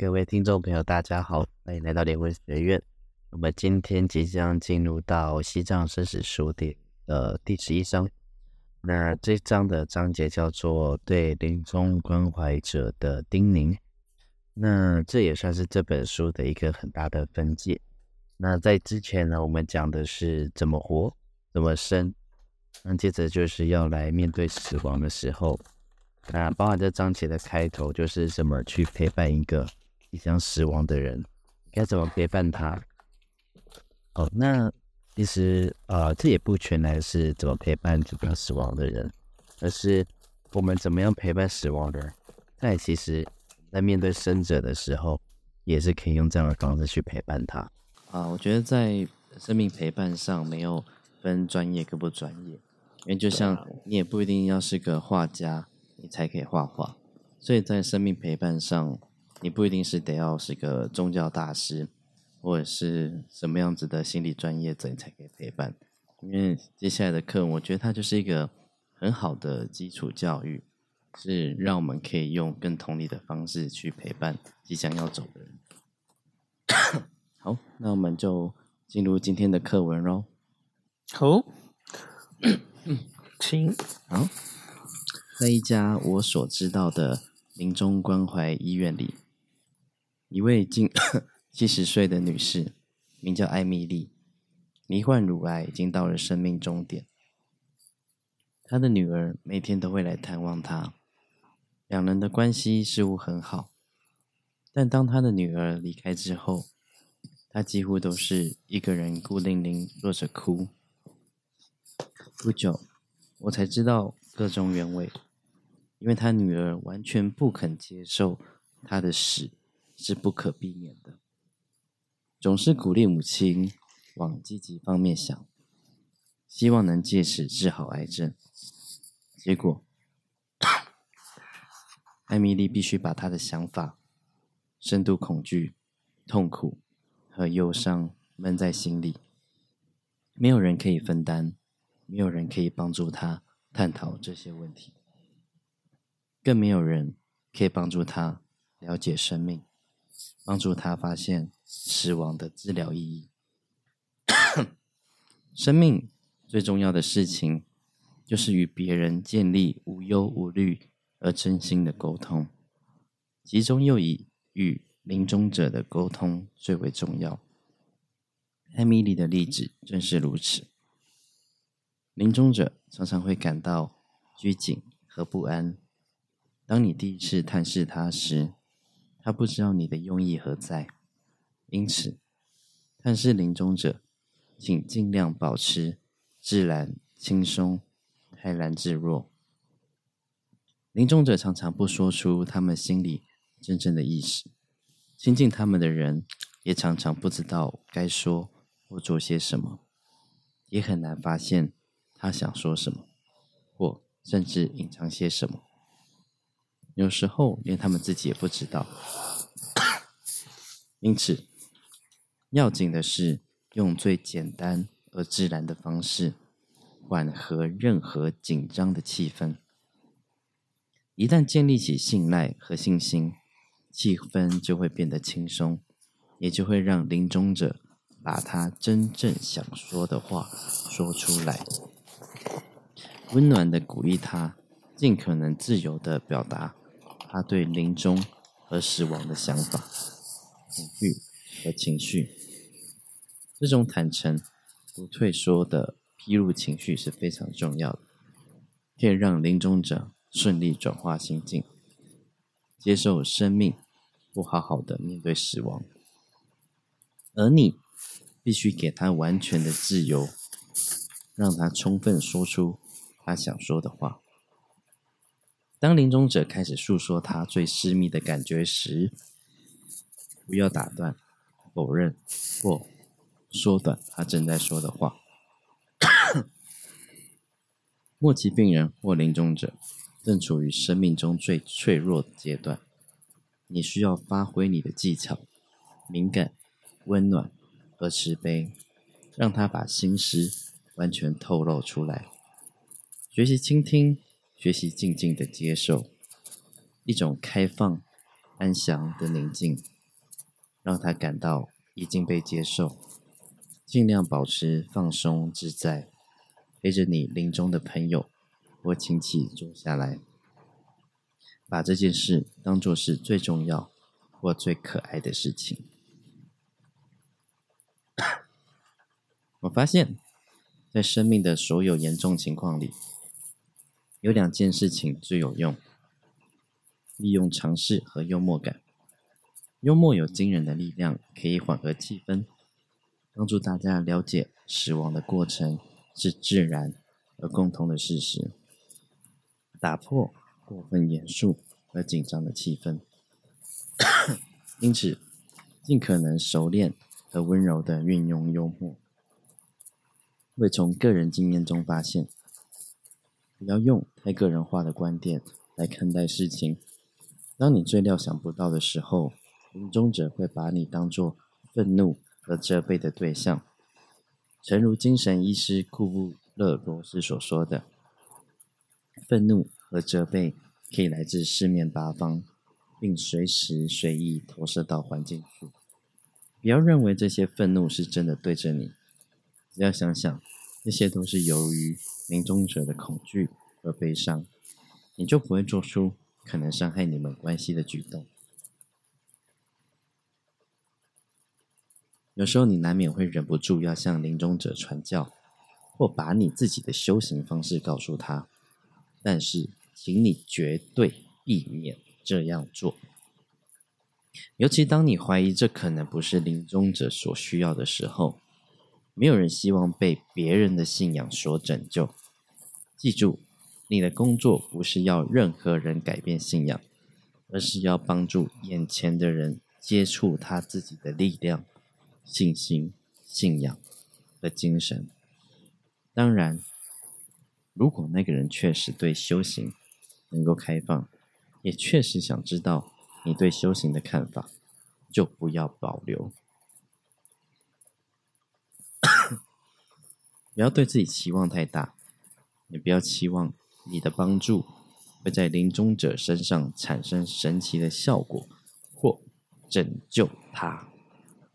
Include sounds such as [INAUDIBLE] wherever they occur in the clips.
各位听众朋友，大家好，欢迎来到联文学院。我们今天即将进入到西藏生死书的呃第十一章。那这章的章节叫做对临终关怀者的叮咛。那这也算是这本书的一个很大的分界。那在之前呢，我们讲的是怎么活，怎么生。那接着就是要来面对死亡的时候。那包含这章节的开头，就是怎么去陪伴一个即将死亡的人，该怎么陪伴他。哦，那其实呃，这也不全然是怎么陪伴即将死亡的人，而是我们怎么样陪伴死亡的人。但其实，在面对生者的时候，也是可以用这样的方式去陪伴他。啊，我觉得在生命陪伴上没有分专业跟不专业，因为就像你也不一定要是个画家，你才可以画画。所以在生命陪伴上，你不一定是得要是个宗教大师，或者是什么样子的心理专业者，你才可以陪伴。因为接下来的课，我觉得它就是一个很好的基础教育，是让我们可以用更同理的方式去陪伴即将要走的人。[COUGHS] 好，那我们就进入今天的课文喽。好，[COUGHS] 请。好，在一家我所知道的临终关怀医院里，一位近七十岁的女士，名叫艾米丽，罹患乳癌，已经到了生命终点。她的女儿每天都会来探望她，两人的关系似乎很好。但当她的女儿离开之后，她几乎都是一个人孤零零坐着哭。不久，我才知道个中原委，因为她女儿完全不肯接受她的死是不可避免的，总是鼓励母亲往积极方面想，希望能借此治好癌症。结果，艾米丽必须把她的想法、深度恐惧、痛苦。和忧伤闷在心里，没有人可以分担，没有人可以帮助她探讨这些问题，更没有人可以帮助他了解生命，帮助他发现死亡的治疗意义。[COUGHS] 生命最重要的事情，就是与别人建立无忧无虑而真心的沟通，其中又以与。临终者的沟通最为重要。艾米丽的例子正是如此。临终者常常会感到拘谨和不安。当你第一次探视他时，他不知道你的用意何在。因此，探视临终者，请尽量保持自然、轻松、泰然自若。临终者常常不说出他们心里真正的意思。亲近他们的人，也常常不知道该说或做些什么，也很难发现他想说什么，或甚至隐藏些什么。有时候连他们自己也不知道。因此，要紧的是用最简单而自然的方式，缓和任何紧张的气氛。一旦建立起信赖和信心。气氛就会变得轻松，也就会让临终者把他真正想说的话说出来，温暖的鼓励他，尽可能自由的表达他对临终和死亡的想法、恐惧和情绪。这种坦诚、不退缩的披露情绪是非常重要的，可以让临终者顺利转化心境，接受生命。不好好的面对死亡，而你必须给他完全的自由，让他充分说出他想说的话。当临终者开始诉说他最私密的感觉时，不要打断、否认或缩短他正在说的话。[COUGHS] 末期病人或临终者正处于生命中最脆弱的阶段。你需要发挥你的技巧，敏感、温暖和慈悲，让他把心思完全透露出来。学习倾听，学习静静的接受，一种开放安详的宁静，让他感到已经被接受。尽量保持放松自在，陪着你临终的朋友或亲戚坐下来，把这件事当做是最重要或最可爱的事情。[COUGHS] 我发现，在生命的所有严重情况里，有两件事情最有用：利用尝试和幽默感。幽默有惊人的力量，可以缓和气氛，帮助大家了解死亡的过程是自然而共同的事实，打破过分严肃而紧张的气氛。[COUGHS] 因此，尽可能熟练和温柔的运用幽默。会从个人经验中发现，不要用太个人化的观点来看待事情。当你最料想不到的时候，临终者会把你当作愤怒和责备的对象。诚如精神医师库布勒罗斯所说的，愤怒和责备可以来自四面八方，并随时随意投射到环境处。不要认为这些愤怒是真的对着你。只要想想，这些都是由于临终者的恐惧和悲伤，你就不会做出可能伤害你们关系的举动。有时候你难免会忍不住要向临终者传教，或把你自己的修行方式告诉他，但是，请你绝对避免这样做，尤其当你怀疑这可能不是临终者所需要的时候。没有人希望被别人的信仰所拯救。记住，你的工作不是要任何人改变信仰，而是要帮助眼前的人接触他自己的力量、信心、信仰和精神。当然，如果那个人确实对修行能够开放，也确实想知道你对修行的看法，就不要保留。不要对自己期望太大，也不要期望你的帮助会在临终者身上产生神奇的效果或拯救他，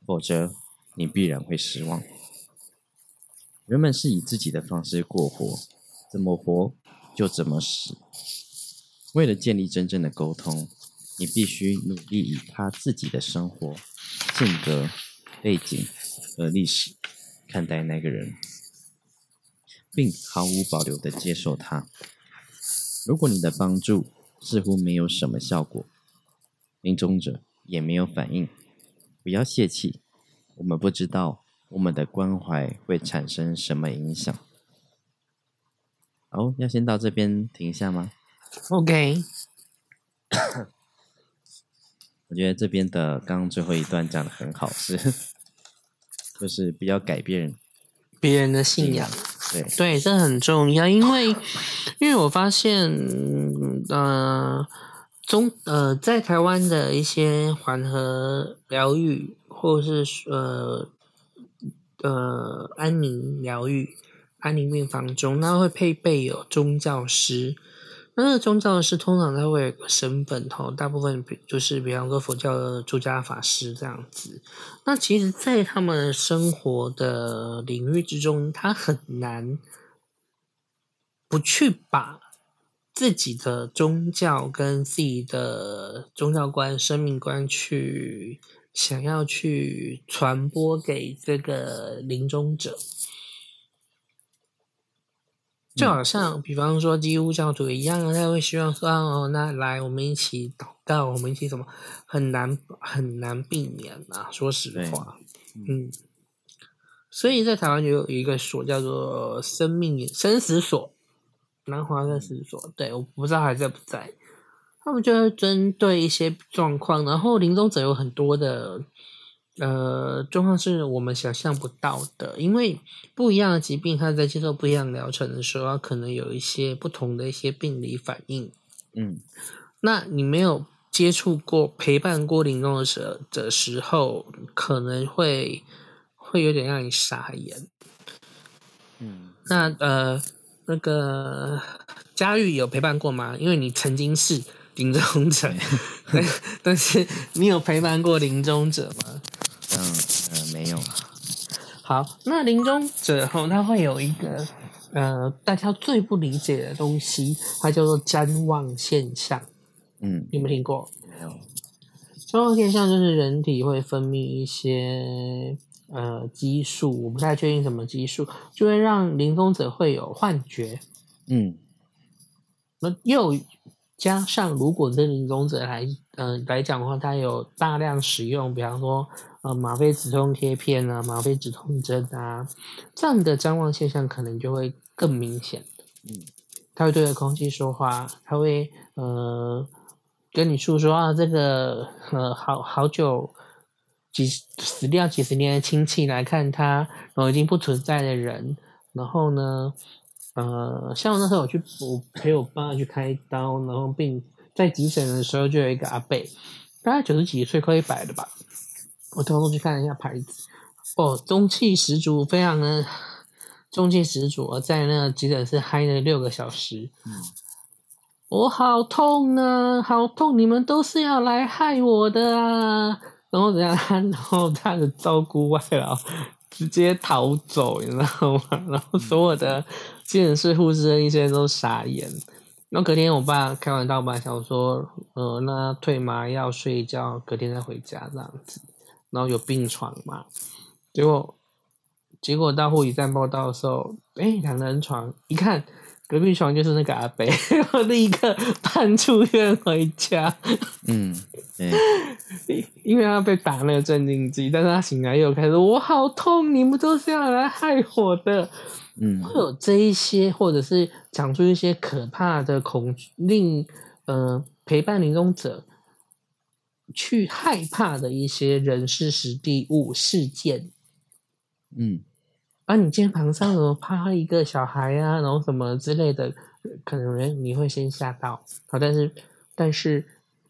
否则你必然会失望。人们是以自己的方式过活，怎么活就怎么死。为了建立真正的沟通，你必须努力以他自己的生活、性格、背景和历史看待那个人。并毫无保留的接受它。如果你的帮助似乎没有什么效果，临终者也没有反应，不要泄气。我们不知道我们的关怀会产生什么影响。哦，要先到这边停一下吗？OK。我觉得这边的刚刚最后一段讲的很好，是 [LAUGHS] 就是不要改变别人的信仰。对，这很重要，因为因为我发现，呃，中呃，在台湾的一些缓和疗愈，或是呃呃安宁疗愈、安宁病房中，那会配备有宗教师。那宗教是通常他会有个身份吼，大部分比就是比方说佛教的住家法师这样子。那其实，在他们生活的领域之中，他很难不去把自己的宗教跟自己的宗教观、生命观去想要去传播给这个临终者。就好像，比方说基督教徒一样，他会希望说：“哦，那来，我们一起祷告，我们一起什么？”很难很难避免啊！说实话，嗯。所以在台湾就有一个所叫做“生命生死所”，南华生死所。对，我不知道还在不在。他们就会针对一些状况，然后临终者有很多的。呃，状况是我们想象不到的，因为不一样的疾病，他在接受不一样疗程的时候，可能有一些不同的一些病理反应。嗯，那你没有接触过、陪伴过临终的时的时候，可能会会有点让你傻眼。嗯，那呃，那个佳玉有陪伴过吗？因为你曾经是临终者，[LAUGHS] 但但是你有陪伴过临终者吗？嗯呃没有。好，那临终者后他会有一个呃大家最不理解的东西，它叫做瞻望现象。嗯，有没有听过？没有。瞻望现象就是人体会分泌一些呃激素，我不太确定什么激素，就会让临终者会有幻觉。嗯，那又加上如果对临终者来呃来讲的话，他有大量使用，比方说呃吗啡止痛贴片啊、吗啡止痛针啊，这样的张望现象可能就会更明显。嗯，他会对着空气说话，他会呃。跟你诉说啊，这个呃，好好久几死掉几十年的亲戚来看他，然后已经不存在的人，然后呢，呃，像我那时候我去我陪我爸去开刀，然后病在急诊的时候就有一个阿伯，大概九十几岁快一百了吧，我偷偷去看了一下牌子，哦，中气十足，非常的中气十足，我在那个急诊室嗨了六个小时。我好痛啊，好痛！你们都是要来害我的啊！然后怎样？[LAUGHS] 然后他的照顾外劳直接逃走，你知道吗？然后所有的急诊室护士的一些人都傻眼。然后隔天我爸开完刀吧，想说，呃，那退麻药睡一觉，隔天再回家这样子。然后有病床嘛？结果结果到护理站报道的时候，哎，两人床一看。隔壁床就是那个阿北，[LAUGHS] 我立刻搬出院回家。嗯，对，因为他被打那个镇定剂，但是他醒来又开始我好痛，你们都是要来害我的。嗯，会有这一些，或者是讲出一些可怕的恐令呃陪伴临终者去害怕的一些人事、实地、物、事件。嗯。啊，你肩膀上怎么趴一个小孩啊？然后什么之类的，可能你会先吓到。好，但是但是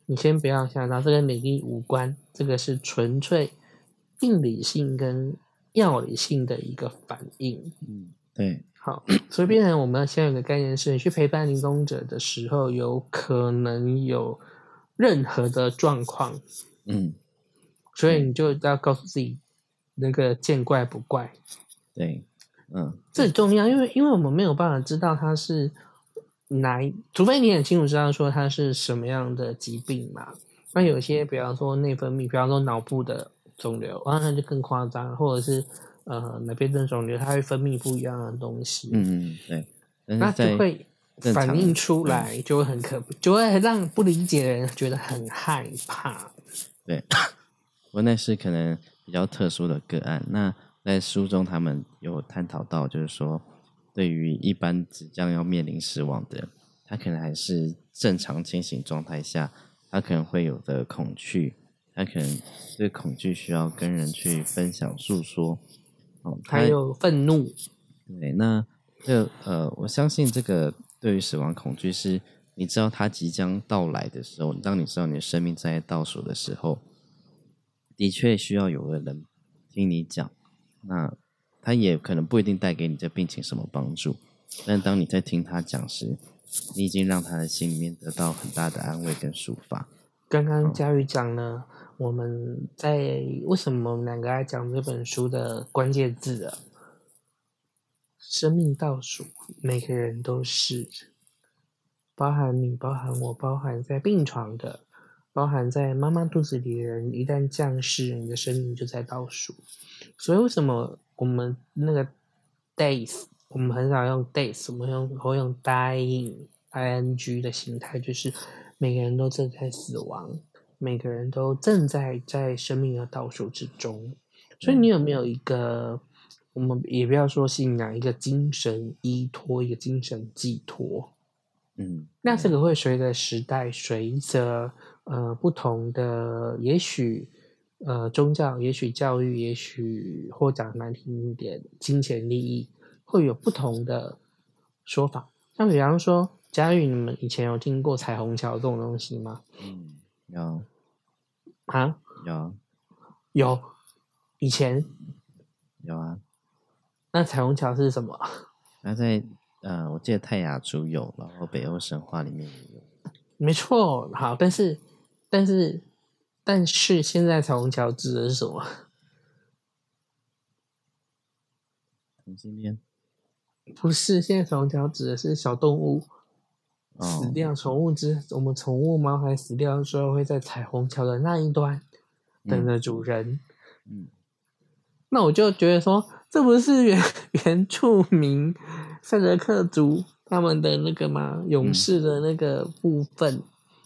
你先不要吓到，这跟美丽无关，这个是纯粹病理性跟药理性的一个反应。嗯，对。好，所以变成我们先有个概念是，你去陪伴临终者的时候，有可能有任何的状况。嗯，所以你就要告诉自己，那个见怪不怪。对，嗯，这很重要，因为因为我们没有办法知道它是哪，除非你很清楚知道说它是什么样的疾病嘛。那有些，比方说内分泌，比方说脑部的肿瘤，然后那就更夸张，或者是呃哪边的肿瘤，它会分泌不一样的东西。嗯嗯，对，那就会反映出来，就会很可，就会让不理解的人觉得很害怕。对，我那是可能比较特殊的个案，那。在书中，他们有探讨到，就是说，对于一般即将要面临死亡的，他可能还是正常清醒状态下，他可能会有的恐惧，他可能这恐惧需要跟人去分享诉说，哦，还有愤怒。对，那这呃，我相信这个对于死亡恐惧是，你知道它即将到来的时候，当你知道你的生命在倒数的时候，的确需要有个人听你讲。那他也可能不一定带给你这病情什么帮助，但当你在听他讲时，你已经让他的心里面得到很大的安慰跟抒发。刚刚佳宇讲呢，我们在为什么我们两个来讲这本书的关键字啊？生命倒数，每个人都是，包含你，包含我，包含在病床的。包含在妈妈肚子里的人，一旦降世，你的生命就在倒数。所以为什么我们那个 days，我们很少用 days，我们用会用 dying，ing 的形态，就是每个人都正在死亡，每个人都正在在生命的倒数之中。所以你有没有一个，我们也不要说信仰，一个精神依托，一个精神寄托？嗯，那这个会随着时代，随着。呃，不同的，也许呃，宗教，也许教育，也许或讲难听一点，金钱利益会有不同的说法。像比方说，佳玉，你们以前有听过彩虹桥这种东西吗？嗯，有啊，有有，以前有啊。那彩虹桥是什么？[LAUGHS] 那在呃，我记得泰雅族有，然后北欧神话里面也有。没错。好，但是但是但是现在彩虹桥指的是什么？同性恋？不是，现在彩虹桥指的是小动物死掉，宠物之我们宠物猫还死掉的时候，会在彩虹桥的那一端等着主人。嗯，那我就觉得说，这不是原 [LAUGHS] 原住民赛德克族他们的那个吗？勇士的那个部分。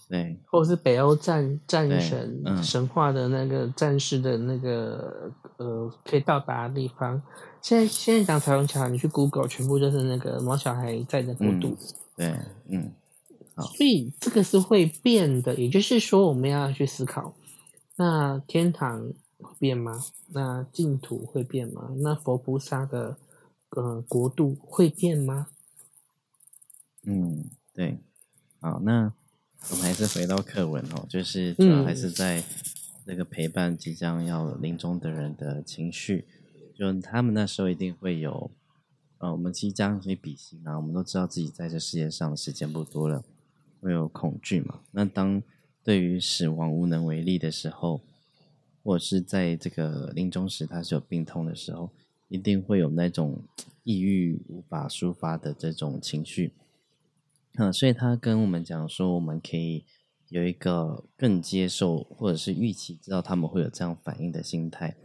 对，或者是北欧战战神神话的那个战士的那个呃可以到达的地方。现在现在讲彩虹桥，你去 Google 全部就是那个毛小孩在的国度。对，嗯，所以这个是会变的，也就是说我们要去思考，那天堂会变吗？那净土会变吗？那佛菩萨的呃国度会变吗？嗯，对，好，那。我们还是回到课文哦，就是主要还是在那个陪伴即将要临终的人的情绪，就他们那时候一定会有，呃，我们即将去比心啊，我们都知道自己在这世界上时间不多了，会有恐惧嘛。那当对于死亡无能为力的时候，或者是在这个临终时他是有病痛的时候，一定会有那种抑郁无法抒发的这种情绪。嗯，所以他跟我们讲说，我们可以有一个更接受或者是预期，知道他们会有这样反应的心态，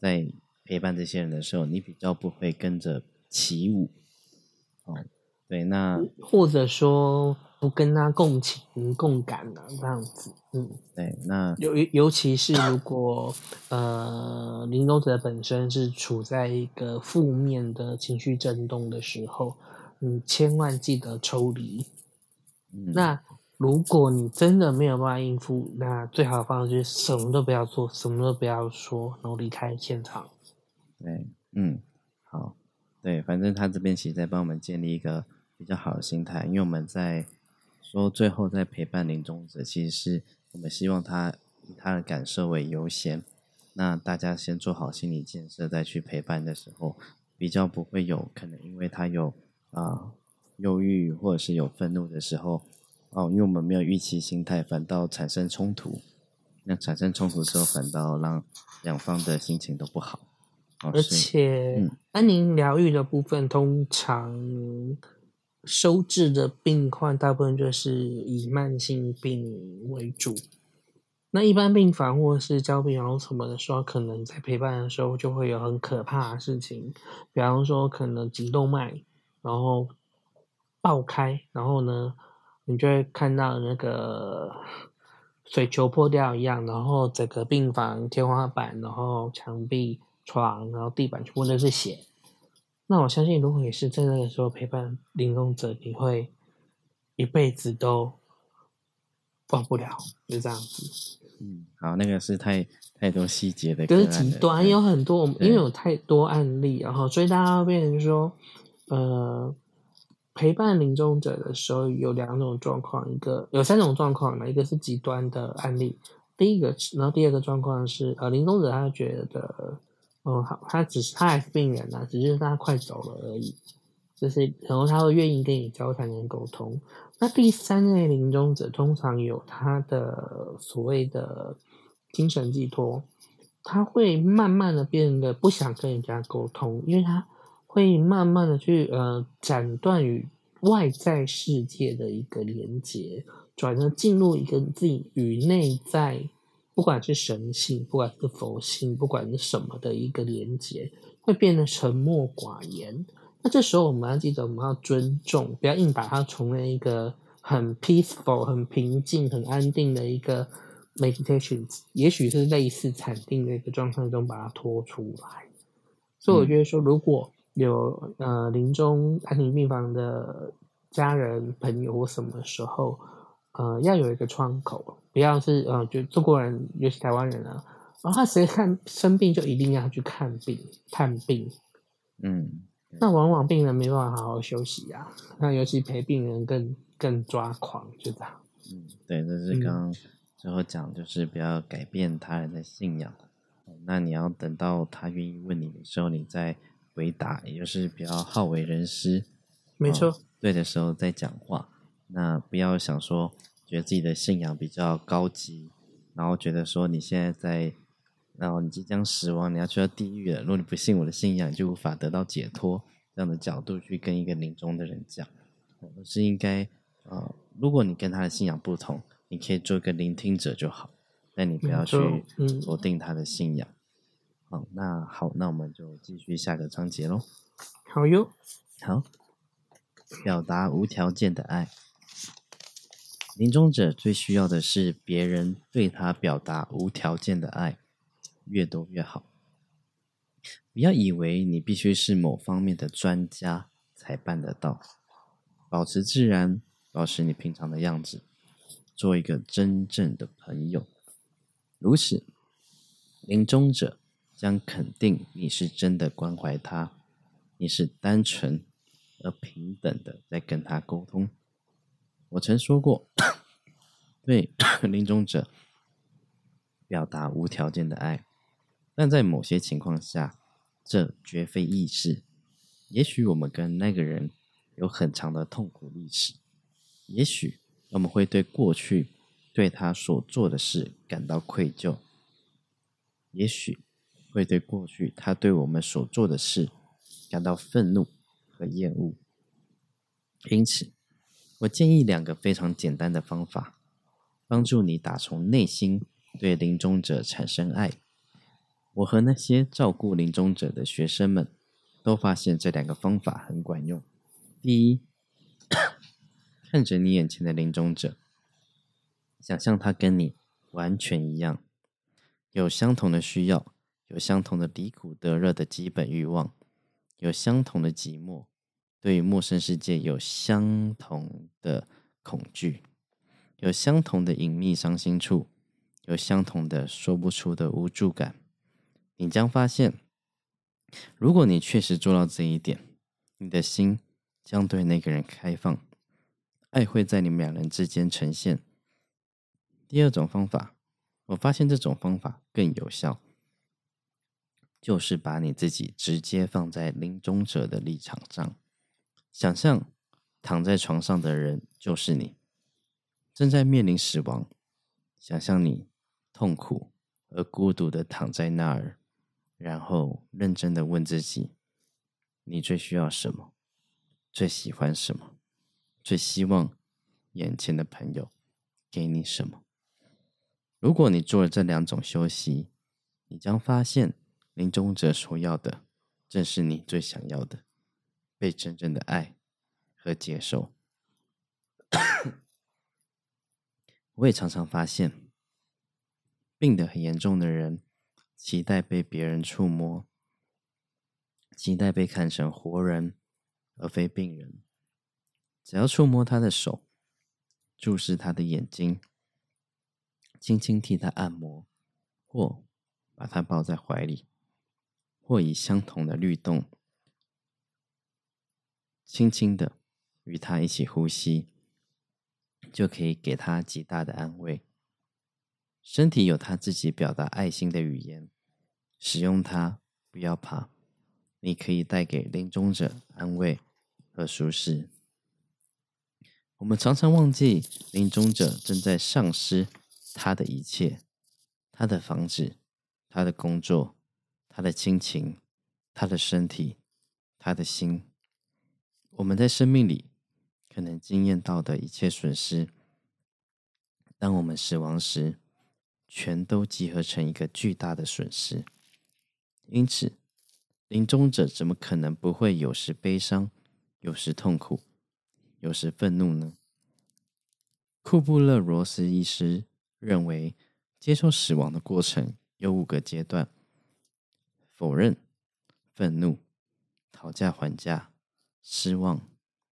在陪伴这些人的时候，你比较不会跟着起舞。哦，对，那或者说不跟他共情共感啊这样子，嗯，对，那尤尤其是如果呃临终者本身是处在一个负面的情绪震动的时候。你千万记得抽离。那如果你真的没有办法应付，那最好的方式就是什么都不要做，什么都不要说，然后离开现场。对，嗯，好，对，反正他这边其实在帮我们建立一个比较好的心态，因为我们在说最后在陪伴临终者，其实是我们希望他以他的感受为优先。那大家先做好心理建设，再去陪伴的时候，比较不会有可能，因为他有。啊，忧郁或者是有愤怒的时候，哦，因为我们没有预期心态，反倒产生冲突。那产生冲突之后，反倒让两方的心情都不好。而且，安宁疗愈的部分，通常收治的病患，大部分就是以慢性病为主。那一般病房或者是交病房什么的时候，可能在陪伴的时候，就会有很可怕的事情，比方说可能颈动脉。然后爆开，然后呢，你就会看到那个水球破掉一样，然后整个病房天花板，然后墙壁、床，然后地板全部都是血。那我相信，如果你是在那个时候陪伴临终者，你会一辈子都忘不了，就这样子。嗯，好，那个是太太多细节的，就是极端有很多，我们因为有太多案例，然后所以大家变成说。呃，陪伴临终者的时候有两种状况，一个有三种状况呢，一个是极端的案例，第一个，然后第二个状况是，呃，临终者他觉得，哦，好，他只是他还是病人呐，只是他快走了而已，就是然后他会愿意跟你交谈跟沟通。那第三类临终者通常有他的所谓的精神寄托，他会慢慢的变得不想跟人家沟通，因为他。会慢慢的去呃斩断与外在世界的一个连接，转而进入一个自己与内在，不管是神性，不管是佛性，不管是什么的一个连接，会变得沉默寡言。那这时候我们要记得，我们要尊重，不要硬把它从那一个很 peaceful、很平静、很安定的一个 meditation，也许是类似禅定的一个状态中把它拖出来。所以我觉得说，如果有呃，临终安宁病房的家人朋友或什么时候，呃，要有一个窗口，不要是呃，就中国人尤其台湾人啊，然后他谁看生病就一定要去看病看病，嗯，那往往病人没办法好好休息啊，那尤其陪病人更更抓狂，就这样。嗯，对，这是刚刚最后讲，就是不要改变他人的信仰，那你要等到他愿意问你的时候，你再。回答，也就是比较好为人师，没错。对的时候再讲话，那不要想说觉得自己的信仰比较高级，然后觉得说你现在在，然后你即将死亡，你要去到地狱了。如果你不信我的信仰，就无法得到解脱。这样的角度去跟一个临终的人讲，而是应该，呃，如果你跟他的信仰不同，你可以做一个聆听者就好，但你不要去否定他的信仰。好，那好，那我们就继续下个章节喽。好哟，好，表达无条件的爱。临终者最需要的是别人对他表达无条件的爱，越多越好。不要以为你必须是某方面的专家才办得到。保持自然，保持你平常的样子，做一个真正的朋友。如此，临终者将肯定你是真的关怀他，你是单纯而平等的在跟他沟通。我曾说过，对 [COUGHS] 临终者表达无条件的爱，但在某些情况下。这绝非易事。也许我们跟那个人有很长的痛苦历史，也许我们会对过去对他所做的事感到愧疚，也许会对过去他对我们所做的事感到愤怒和厌恶。因此，我建议两个非常简单的方法，帮助你打从内心对临终者产生爱。我和那些照顾临终者的学生们都发现这两个方法很管用。第一，[COUGHS] 看着你眼前的临终者，想象他跟你完全一样，有相同的需要，有相同的离苦得乐的基本欲望，有相同的寂寞，对于陌生世界有相同的恐惧，有相同的隐秘伤心处，有相同的说不出的无助感。你将发现，如果你确实做到这一点，你的心将对那个人开放，爱会在你们两人之间呈现。第二种方法，我发现这种方法更有效，就是把你自己直接放在临终者的立场上，想象躺在床上的人就是你，正在面临死亡，想象你痛苦而孤独的躺在那儿。然后认真的问自己：你最需要什么？最喜欢什么？最希望眼前的朋友给你什么？如果你做了这两种休息，你将发现临终者所要的正是你最想要的：被真正的爱和接受。我也常常发现，病得很严重的人。期待被别人触摸，期待被看成活人而非病人。只要触摸他的手，注视他的眼睛，轻轻替他按摩，或把他抱在怀里，或以相同的律动，轻轻的与他一起呼吸，就可以给他极大的安慰。身体有他自己表达爱心的语言，使用它，不要怕。你可以带给临终者安慰和舒适。我们常常忘记，临终者正在丧失他的一切：他的房子、他的工作、他的亲情、他的身体、他的心。我们在生命里可能经验到的一切损失，当我们死亡时。全都集合成一个巨大的损失，因此，临终者怎么可能不会有时悲伤，有时痛苦，有时愤怒呢？库布勒罗斯医师认为，接受死亡的过程有五个阶段：否认、愤怒、讨价还价、失望、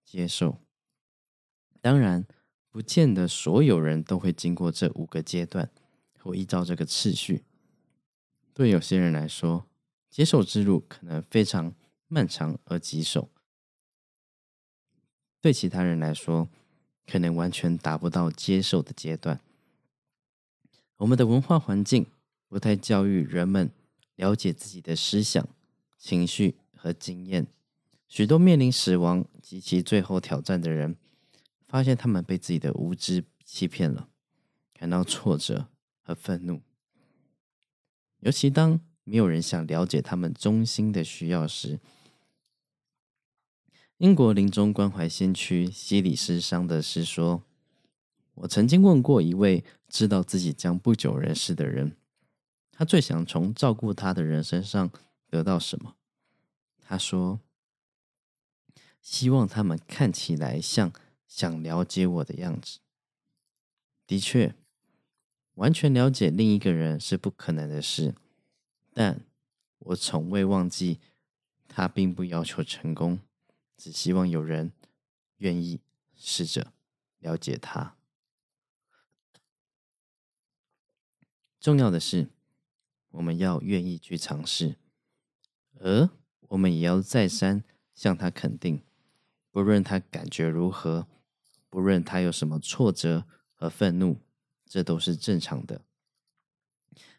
接受。当然，不见得所有人都会经过这五个阶段。或依照这个次序，对有些人来说，接受之路可能非常漫长而棘手；对其他人来说，可能完全达不到接受的阶段。我们的文化环境不太教育人们了解自己的思想、情绪和经验。许多面临死亡及其最后挑战的人，发现他们被自己的无知欺骗了，感到挫折和愤怒。尤其当没有人想了解他们衷心的需要时，英国临终关怀先驱西里斯桑德斯说：“我曾经问过一位知道自己将不久人世的人，他最想从照顾他的人身上得到什么？他说。”希望他们看起来像想了解我的样子。的确，完全了解另一个人是不可能的事，但我从未忘记，他并不要求成功，只希望有人愿意试着了解他。重要的是，我们要愿意去尝试，而我们也要再三向他肯定。不论他感觉如何，不论他有什么挫折和愤怒，这都是正常的。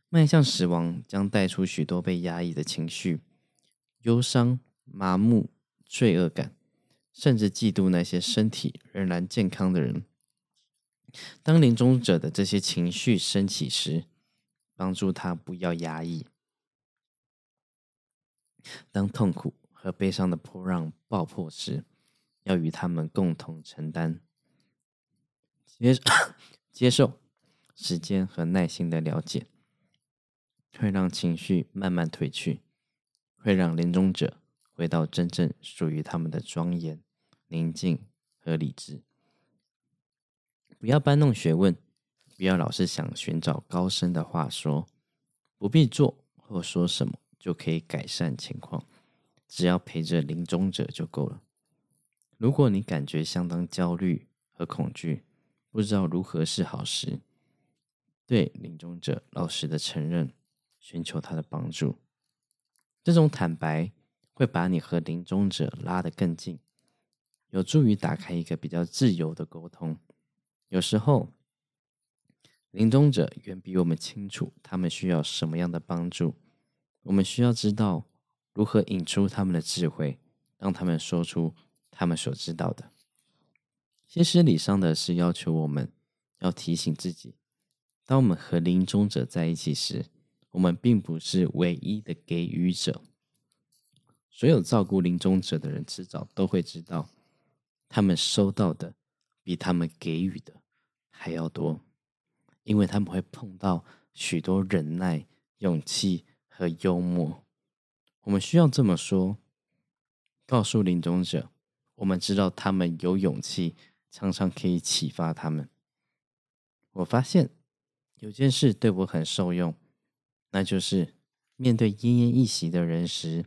迈向死亡将带出许多被压抑的情绪，忧伤、麻木、罪恶感，甚至嫉妒那些身体仍然健康的人。当临终者的这些情绪升起时，帮助他不要压抑；当痛苦和悲伤的波浪爆破时，要与他们共同承担，接 [COUGHS] 接受时间和耐心的了解，会让情绪慢慢褪去，会让临终者回到真正属于他们的庄严、宁静和理智。不要搬弄学问，不要老是想寻找高深的话说，不必做或说什么就可以改善情况，只要陪着临终者就够了。如果你感觉相当焦虑和恐惧，不知道如何是好时，对临终者老实的承认，寻求他的帮助。这种坦白会把你和临终者拉得更近，有助于打开一个比较自由的沟通。有时候，临终者远比我们清楚他们需要什么样的帮助，我们需要知道如何引出他们的智慧，让他们说出。他们所知道的，其实理上的是要求我们要提醒自己，当我们和临终者在一起时，我们并不是唯一的给予者。所有照顾临终者的人，迟早都会知道，他们收到的比他们给予的还要多，因为他们会碰到许多忍耐、勇气和幽默。我们需要这么说，告诉临终者。我们知道他们有勇气，常常可以启发他们。我发现有件事对我很受用，那就是面对奄奄一息的人时，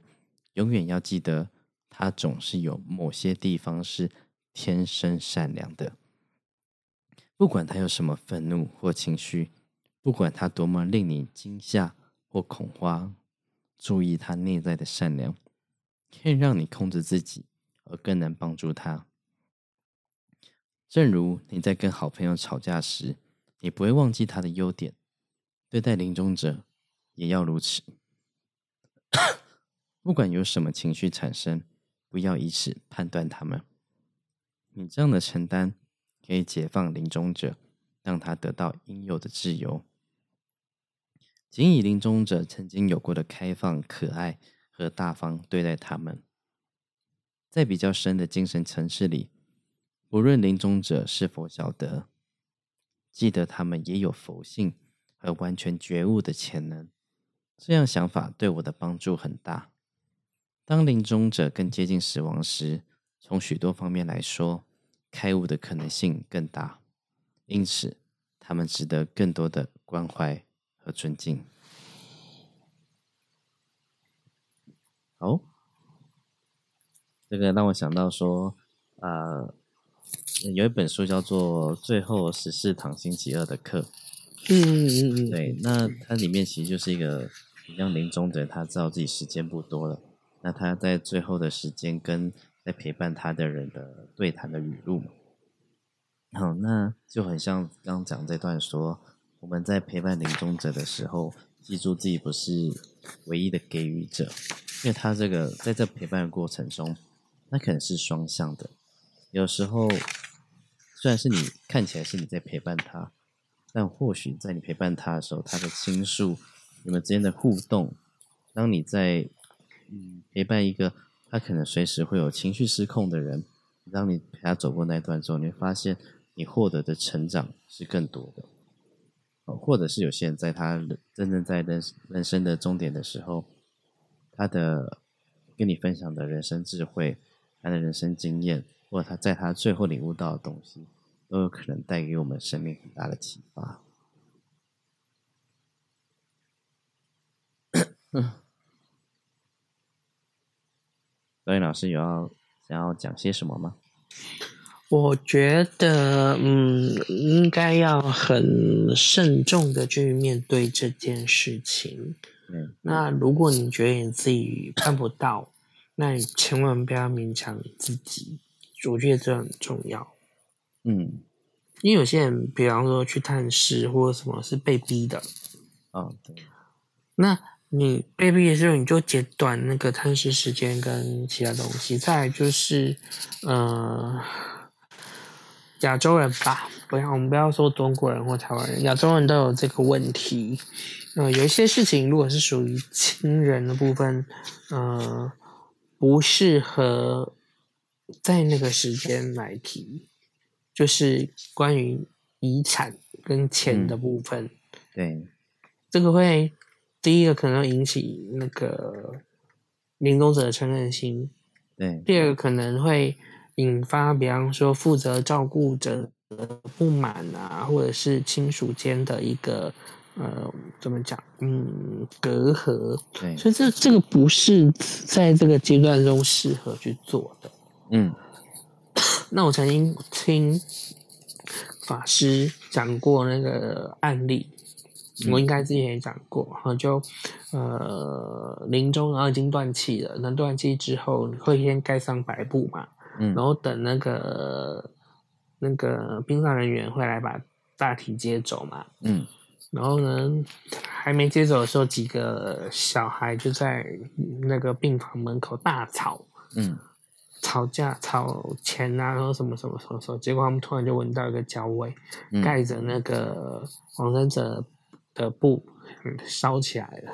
永远要记得他总是有某些地方是天生善良的。不管他有什么愤怒或情绪，不管他多么令你惊吓或恐慌，注意他内在的善良，可以让你控制自己。而更能帮助他。正如你在跟好朋友吵架时，你不会忘记他的优点；对待临终者也要如此。[COUGHS] 不管有什么情绪产生，不要以此判断他们。你这样的承担可以解放临终者，让他得到应有的自由。仅以临终者曾经有过的开放、可爱和大方对待他们。在比较深的精神层次里，无论临终者是否晓得，记得他们也有佛性和完全觉悟的潜能。这样想法对我的帮助很大。当临终者更接近死亡时，从许多方面来说，开悟的可能性更大，因此他们值得更多的关怀和尊敬。好。这个让我想到说，呃，有一本书叫做《最后十四堂星期二的课》。嗯嗯嗯对，那它里面其实就是一个像临终的，他知道自己时间不多了，那他在最后的时间跟在陪伴他的人的对谈的语录。好，那就很像刚刚讲这段说，我们在陪伴临终者的时候，记住自己不是唯一的给予者，因为他这个在这陪伴的过程中。那可能是双向的，有时候虽然是你看起来是你在陪伴他，但或许在你陪伴他的时候，他的倾诉，你们之间的互动，当你在嗯陪伴一个他可能随时会有情绪失控的人，当你陪他走过那一段之后，你会发现你获得的成长是更多的。或者是有些人在他真正在人人生的终点的时候，他的跟你分享的人生智慧，他的人生经验。或者他在他最后领悟到的东西，都有可能带给我们生命很大的启发。[COUGHS] 导演老师有要想要讲些什么吗？我觉得，嗯，应该要很慎重的去面对这件事情。嗯，那如果你觉得你自己办不到，那你千万不要勉强自己。我觉得这很重要，嗯，因为有些人，比方说去探视或者什么，是被逼的，啊，对。那你被逼的时候，你就截短那个探视时间跟其他东西。再就是，呃，亚洲人吧，不要我们不要说中国人或台湾人，亚洲人都有这个问题。呃，有一些事情，如果是属于亲人的部分，呃，不适合。在那个时间来提，就是关于遗产跟钱的部分。对，这个会第一个可能引起那个临终者的承认心。对，第二个可能会引发，比方说负责照顾者的不满啊，或者是亲属间的一个呃，怎么讲？嗯，隔阂。对，所以这这个不是在这个阶段中适合去做的。嗯，[COUGHS] 那我曾经听法师讲过那个案例，我应该之前也讲过，然后就呃临终然后已经断气了，那断气之后会先盖上白布嘛，嗯，然后等那个那个殡葬人员会来把大体接走嘛，嗯，然后呢还没接走的时候，几个小孩就在那个病房门口大吵，嗯。吵架、吵钱啊，然后什么什么什么什么，结果他们突然就闻到一个焦味，盖着那个亡生者的布烧起来了。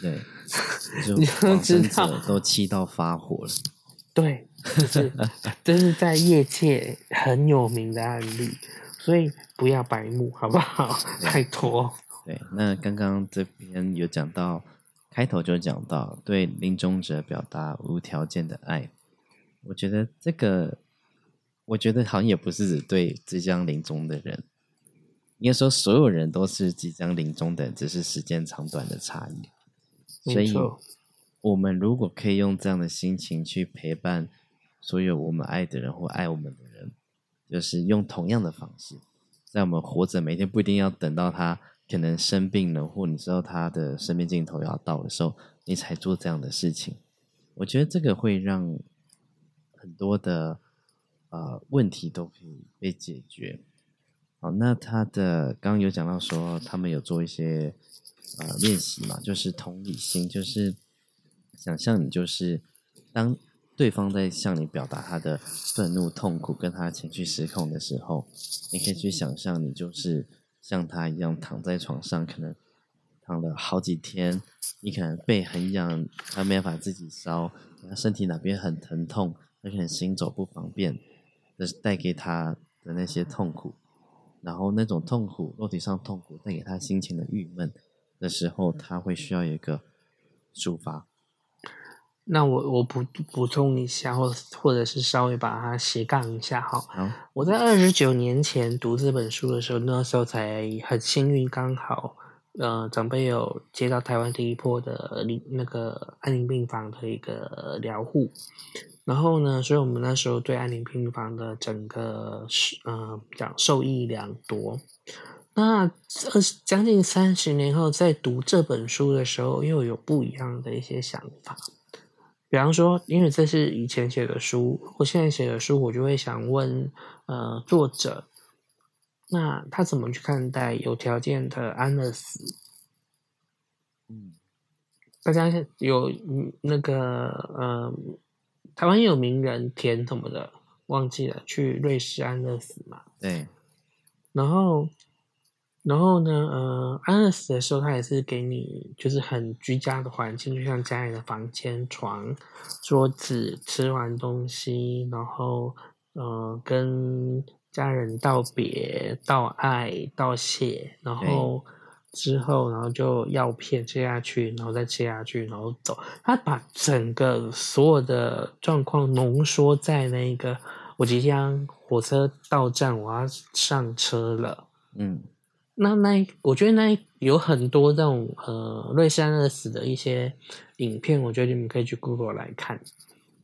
对，[LAUGHS] 你就知道都气到发火了。对，是这是在业界很有名的案例，所以不要白目，好不好？拜托。对，那刚刚这边有讲到，开头就讲到对临终者表达无条件的爱。我觉得这个，我觉得好像也不是只对即将临终的人，应该说所有人都是即将临终的，只是时间长短的差异。所以，我们如果可以用这样的心情去陪伴所有我们爱的人或爱我们的人，就是用同样的方式，在我们活着每天不一定要等到他可能生病了，或你知道他的生命尽头要到的时候，你才做这样的事情。我觉得这个会让。很多的呃问题都可以被解决。好，那他的刚刚有讲到说，他们有做一些呃练习嘛，就是同理心，就是想象你就是当对方在向你表达他的愤怒、痛苦跟他情绪失控的时候，你可以去想象你就是像他一样躺在床上，可能躺了好几天，你可能背很痒，他没办法自己烧，他身体哪边很疼痛。而且行走不方便，这是带给他的那些痛苦，然后那种痛苦，肉体上痛苦带给他心情的郁闷的时候，他会需要一个抒发。那我我补补充一下，或或者是稍微把它斜杠一下哈。我在二十九年前读这本书的时候，那时候才很幸运，刚好呃长辈有接到台湾第一波的临那个安宁病房的一个疗护。然后呢，所以我们那时候对安宁病房的整个是，嗯，讲受益良多。那二将近三十年后，在读这本书的时候，又有不一样的一些想法。比方说，因为这是以前写的书，我现在写的书，我就会想问，呃，作者，那他怎么去看待有条件的安乐死？嗯，大家有那个，呃。台湾有名人田什么的，忘记了，去瑞士安乐死嘛。对。然后，然后呢？呃，安乐死的时候，他也是给你就是很居家的环境，就像家里的房间、床、桌子，吃完东西，然后呃，跟家人道别、道爱、道谢，然后之后，然后就药片吃下去，然后再吃下去，然后走。他把整个所有的状况浓缩在那个。我即将火车到站，我要上车了。嗯，那那我觉得那有很多这种呃瑞士安乐死的一些影片，我觉得你们可以去 Google 来看。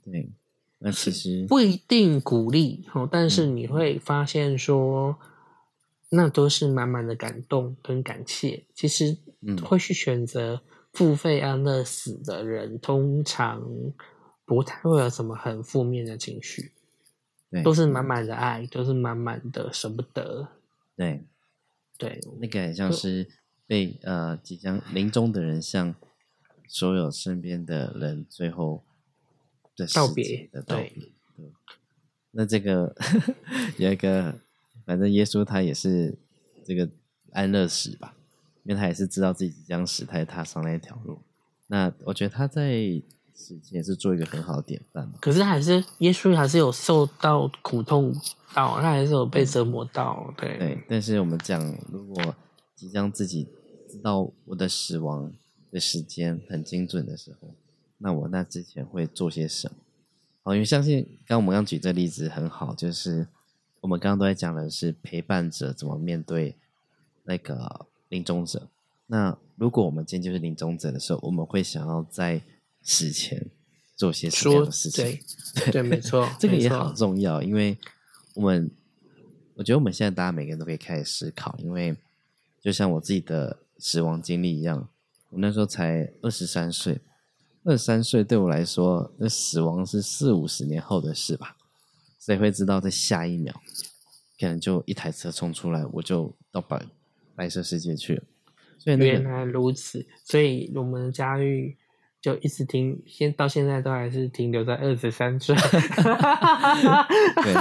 对，那其实不一定鼓励哦，但是你会发现说，那都是满满的感动跟感谢。其实，嗯，会去选择付费安乐死的人，通常不太会有什么很负面的情绪。都是满满的爱，都是满满的舍不得。对，对，那个很像是被呃即将临终的人向所有身边的人最后的道别的道别。对，那这个 [LAUGHS] 有一个，反正耶稣他也是这个安乐死吧，因为他也是知道自己即将死，他也踏上那一条路。那我觉得他在。也是做一个很好的典范嘛。可是还是耶稣还是有受到苦痛到，他还是有被折磨到，对。对，但是我们讲，如果即将自己知道我的死亡的时间很精准的时候，那我那之前会做些什么？哦，因为相信刚刚我们刚举这例子很好，就是我们刚刚都在讲的是陪伴者怎么面对那个临终者。那如果我们今天就是临终者的时候，我们会想要在死前做些什么样的事情？对，对，没错，[LAUGHS] 这个也好重要。因为我们，我觉得我们现在大家每个人都可以开始思考。因为就像我自己的死亡经历一样，我那时候才二十三岁，二十三岁对我来说，那死亡是四五十年后的事吧？谁会知道在下一秒，可能就一台车冲出来，我就到白白色世界去了。所以原来如此，所以我们的家玉。就一直停，现到现在都还是停留在二十三岁，[LAUGHS] 对，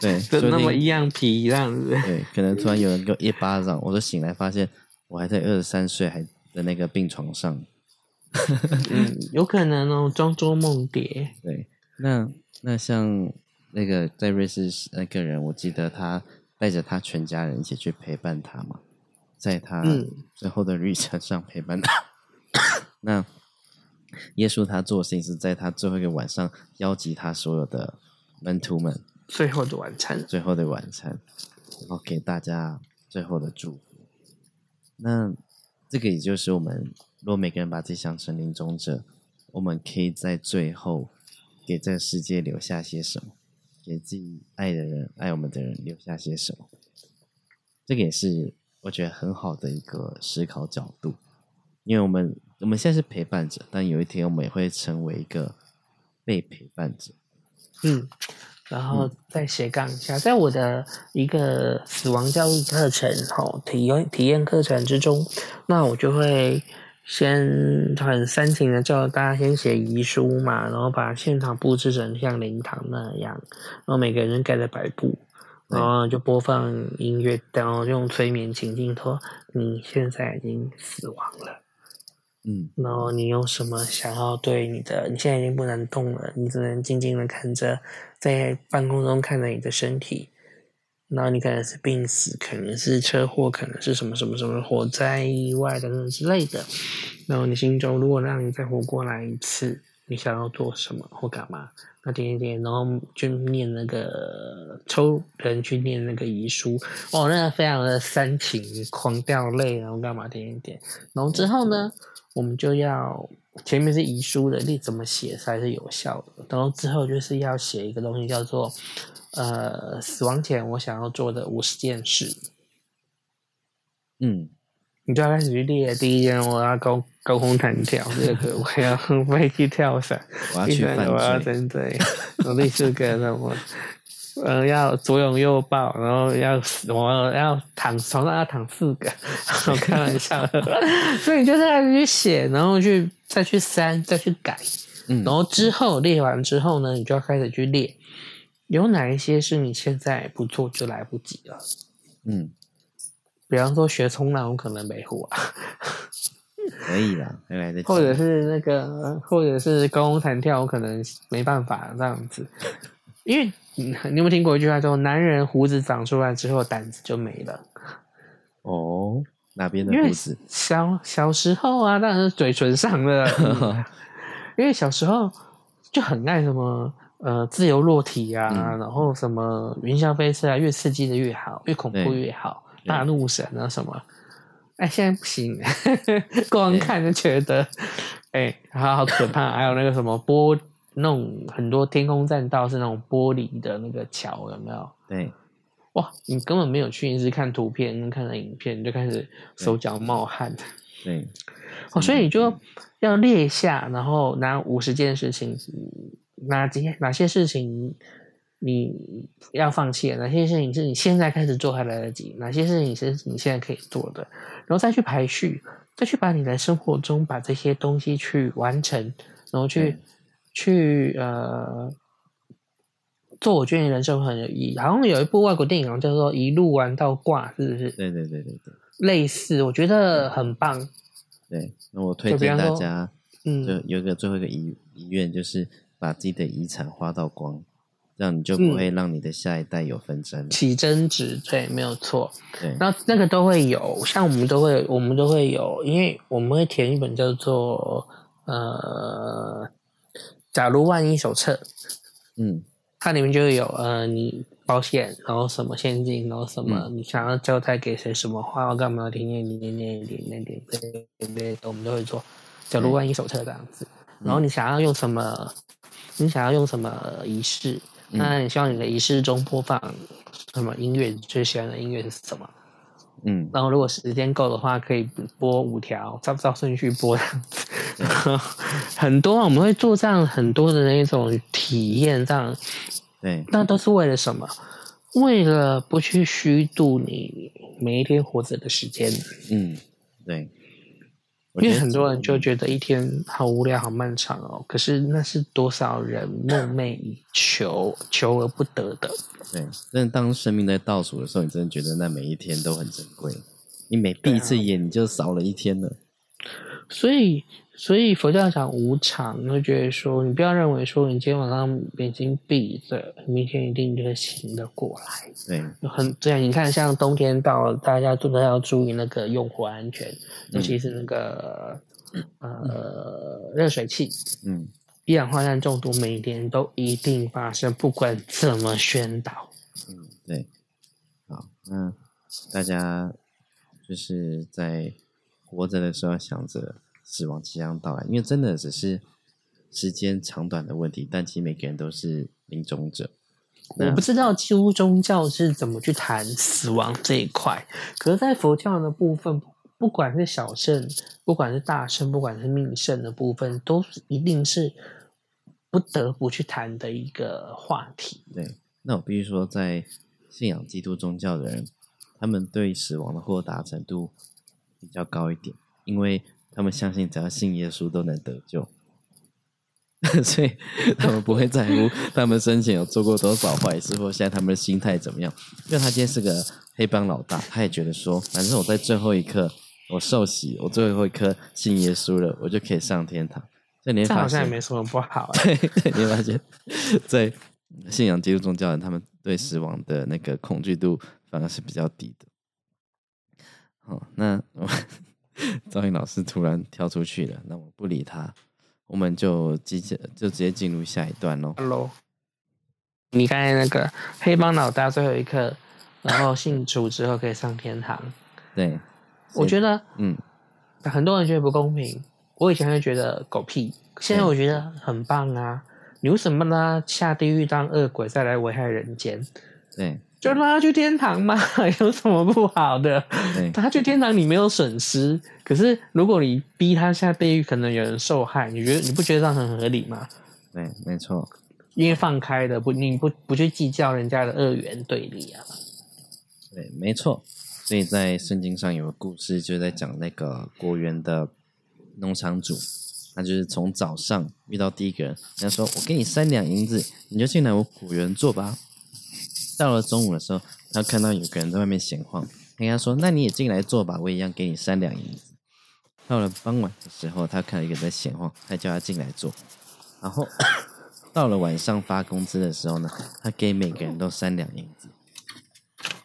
对，[LAUGHS] 就那么一样皮这样子。对，可能突然有人给我一巴掌，我就醒来发现我还在二十三岁，还在那个病床上。嗯，有可能哦，庄周梦蝶。[LAUGHS] 对，那那像那个在瑞士那个人，我记得他带着他全家人一起去陪伴他嘛，在他最后的旅程上陪伴他。[COUGHS] 那。耶稣他做的事情是在他最后一个晚上邀集他所有的门徒们，最后的晚餐，最后的晚餐，然后给大家最后的祝福。那这个也就是我们，如果每个人把自己想成临终者，我们可以在最后给这个世界留下些什么？给自己爱的人、爱我们的人留下些什么？这个也是我觉得很好的一个思考角度，因为我们。我们现在是陪伴者，但有一天我们也会成为一个被陪伴者。嗯，然后再斜杠一下，在我的一个死亡教育课程、吼体验体验课程之中，那我就会先很煽情的叫大家先写遗书嘛，然后把现场布置成像灵堂那样，然后每个人盖着白布，然后就播放音乐，然后用催眠情境说：“你现在已经死亡了。”嗯，然后你有什么想要对你的？你现在已经不能动了，你只能静静的看着，在半空中看着你的身体。然后你可能是病死，可能是车祸，可能是什么什么什么火灾、意外等等之类的。然后你心中如果让你再活过来一次，你想要做什么或干嘛？那点点点，然后就念那个抽人去念那个遗书，哦，那个非常的煽情，狂掉泪，然后干嘛点点点。然后之后呢？我们就要前面是遗书的，你怎么写才是有效的？然后之后就是要写一个东西，叫做呃，死亡前我想要做的五十件事。嗯，你就要开始去列。第一件，我要高高空弹跳；第二个，我要 [LAUGHS] 飞机跳伞；第三个，我要针对。第四个，什么？呃，要左拥右抱，然后要，我要躺床上要躺四个，[LAUGHS] 我开玩笑，[LAUGHS] 所以你就是要去写，然后去再去删，再去改，嗯，然后之后列完之后呢，你就要开始去列，有哪一些是你现在不做就来不及了？嗯，比方说学冲浪，我可能没会啊。可以啦，还来得及。或者是那个，或者是高空弹跳，我可能没办法这样子，因为你 [LAUGHS] 你有没有听过一句话说，男人胡子长出来之后，胆子就没了。哦，哪边的因为胡子？小小时候啊，当然是嘴唇上的，[LAUGHS] 嗯因为小时候就很爱什么呃自由落体啊，嗯然后什么云霄飞车啊，越刺激的越好，越恐怖对越好，大怒神啊什么。哎，现在不行，[LAUGHS] 光看就觉得，哎，好好可怕。还有那个什么玻，那种很多天空栈道是那种玻璃的那个桥，有没有？对，哇，你根本没有去，你是看图片跟看了影片，你就开始手脚冒汗。对，哦，所以你就要列下，然后拿五十件事情，哪几哪些事情你要放弃，哪些事情是你现在开始做还来得及，哪些事情是你现在可以做的，然后再去排序，再去把你的生活中把这些东西去完成，然后去对去呃。做我觉得人生会很有意义，好像有一部外国电影，叫做《一路玩到挂》，是不是？对对对对对类似，我觉得很棒。对。那我推荐大家，嗯就嗯，有一个最后一个遗遗愿，就是把自己的遗产花到光，这样你就不嗯会让你的下一代有纷争。起争执，对，没有错。对，那那个都会有，像我们都会，我们都会有，因为我们会填一本叫做呃，假如万一手册，嗯，它里面就会有呃，你保险，然后什么现金，然后什么、嗯你想要交代给谁，什么话要干嘛，点点点点点点点点对对对，我们都会做。假如万一手册这样子，然后你想要用什么，你想要用什么仪式，嗯那你希望你的仪式中播放什么音乐？你最喜欢的音乐是什么？嗯，然后如果时间够的话，可以播五条，照照顺序播这样子。[LAUGHS] 很多啊我们会做这样很多的那种体验，这样对，那都是为了什么？为了不去虚度你每一天活着的时间，嗯，对。因为很多人就嗯觉得一天好无聊、好漫长哦。可是那是多少人梦寐以求、求而不得的。对，但当生命在倒数的时候，你真的觉得那每一天都很珍贵。你每闭一次眼，你就少了一天了。所以，所以佛教讲无常，就觉得说，你不要认为说你今天晚上眼睛闭着，明天一定就会醒得过来。对，很这样，你看，像冬天到了，大家真的要注意那个用火安全，尤其是那个呃热水器，嗯，一氧化碳中毒每天都一定发生，不管怎么宣导。嗯，对。好，那大家就是在活着的时候想着死亡即将到来，因为真的只是时间长短的问题，但其实每个人都是临终者。我不知道基督宗教是怎么去谈死亡这一块，可是，在佛教的部分，不管是小圣，不管是大圣，不管是命圣的部分，都一定是不得不去谈的一个话题。对，那我必须说，在信仰基督宗教的人，他们对死亡的豁达程度比较高一点，因为他们相信只要信耶稣都能得救，[LAUGHS] 所以他们不会在乎他们生前有做过多少坏事，或现在他们的心态怎么样。因为他今天是个黑帮老大，他也觉得说，反正我在最后一刻我受洗，我最后一刻信耶稣了，我就可以上天堂。所以你会这发现，好像也没什么不好、欸。对，对，你会发现，在信仰基督宗教人，他们对死亡的那个恐惧度反而是比较低的。好，那我们 [LAUGHS] 赵颖老师突然跳出去了，那我不理他，我们就直接就直接进入下一段喽。Hello，你刚才那个黑帮老大最后一刻，然后信主之后可以上天堂，对，我觉得嗯，很多人觉得不公平，我以前会觉得狗屁，现在我觉得很棒啊！你为什么让他下地狱当恶鬼，再来危害人间？对就让他去天堂嘛，[LAUGHS] 有什么不好的？他去天堂你没有损失，可是如果你逼他下地狱，可能有人受害，你觉得你不觉得这样很合理吗？对，没错，因为放开的，不你不不去计较人家的二元对立啊。对，没错。所以在圣经上有个故事，就在讲那个果园的农场主，那就是从早上遇到第一个人，人家说我给你三两银子，你就进来我果园做吧。到了中午的时候，他看到有个人在外面闲晃，跟他说：“那你也进来坐吧，我一样给你三两银子。”到了傍晚的时候，他看到一个人在闲晃，他叫他进来坐。然后 [COUGHS] 到了晚上发工资的时候呢，他给每个人都三两银子。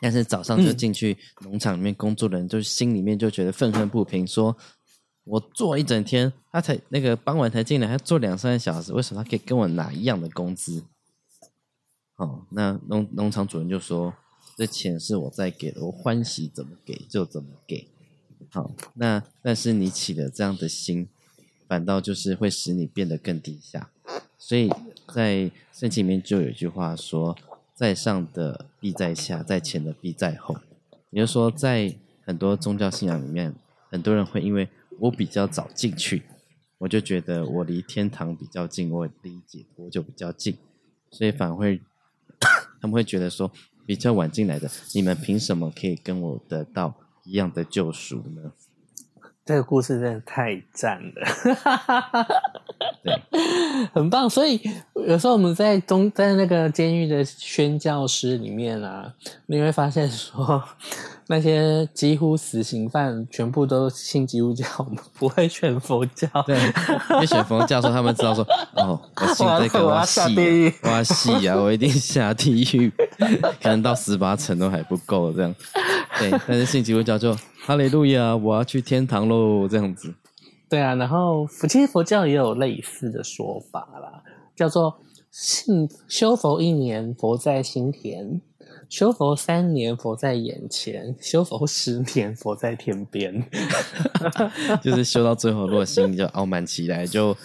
但是早上就进去农场里面工作的人，就心里面就觉得愤愤不平，说：“我做一整天，他才那个傍晚才进来，他做两三个小时，为什么他可以跟我拿一样的工资？”哦，那农农场主人就说：“这钱是我在给的，我欢喜怎么给就怎么给。”好，那但是你起了这样的心，反倒就是会使你变得更低下。所以在圣经里面就有一句话说。在上的必在下，在前的必在后。也就是说，在很多宗教信仰里面，很多人会因为我比较早进去，我就觉得我离天堂比较近，我离解脱就比较近，所以反而会他们会觉得说，比较晚进来的，你们凭什么可以跟我得到一样的救赎呢？这个故事真的太赞了，[LAUGHS] 对，[LAUGHS] 很棒。所以有时候我们在中在那个监狱的宣教师里面啊，你会发现说，那些几乎死刑犯全部都信基督教，不会选佛教。对，因为选佛教说他们知道说，哦，我信这个我要下地狱，我要戏啊，我一定下地狱，可能到十八层都还不够这样。对，但是信基督教就。哈利路亚！我要去天堂喽，这样子。对啊，然后其实佛教也有类似的说法啦，叫做信修佛一年，佛在心田；修佛三年，佛在眼前；修佛十年，佛在天边。[LAUGHS] 就是修到最后，如果心里就傲慢起来，就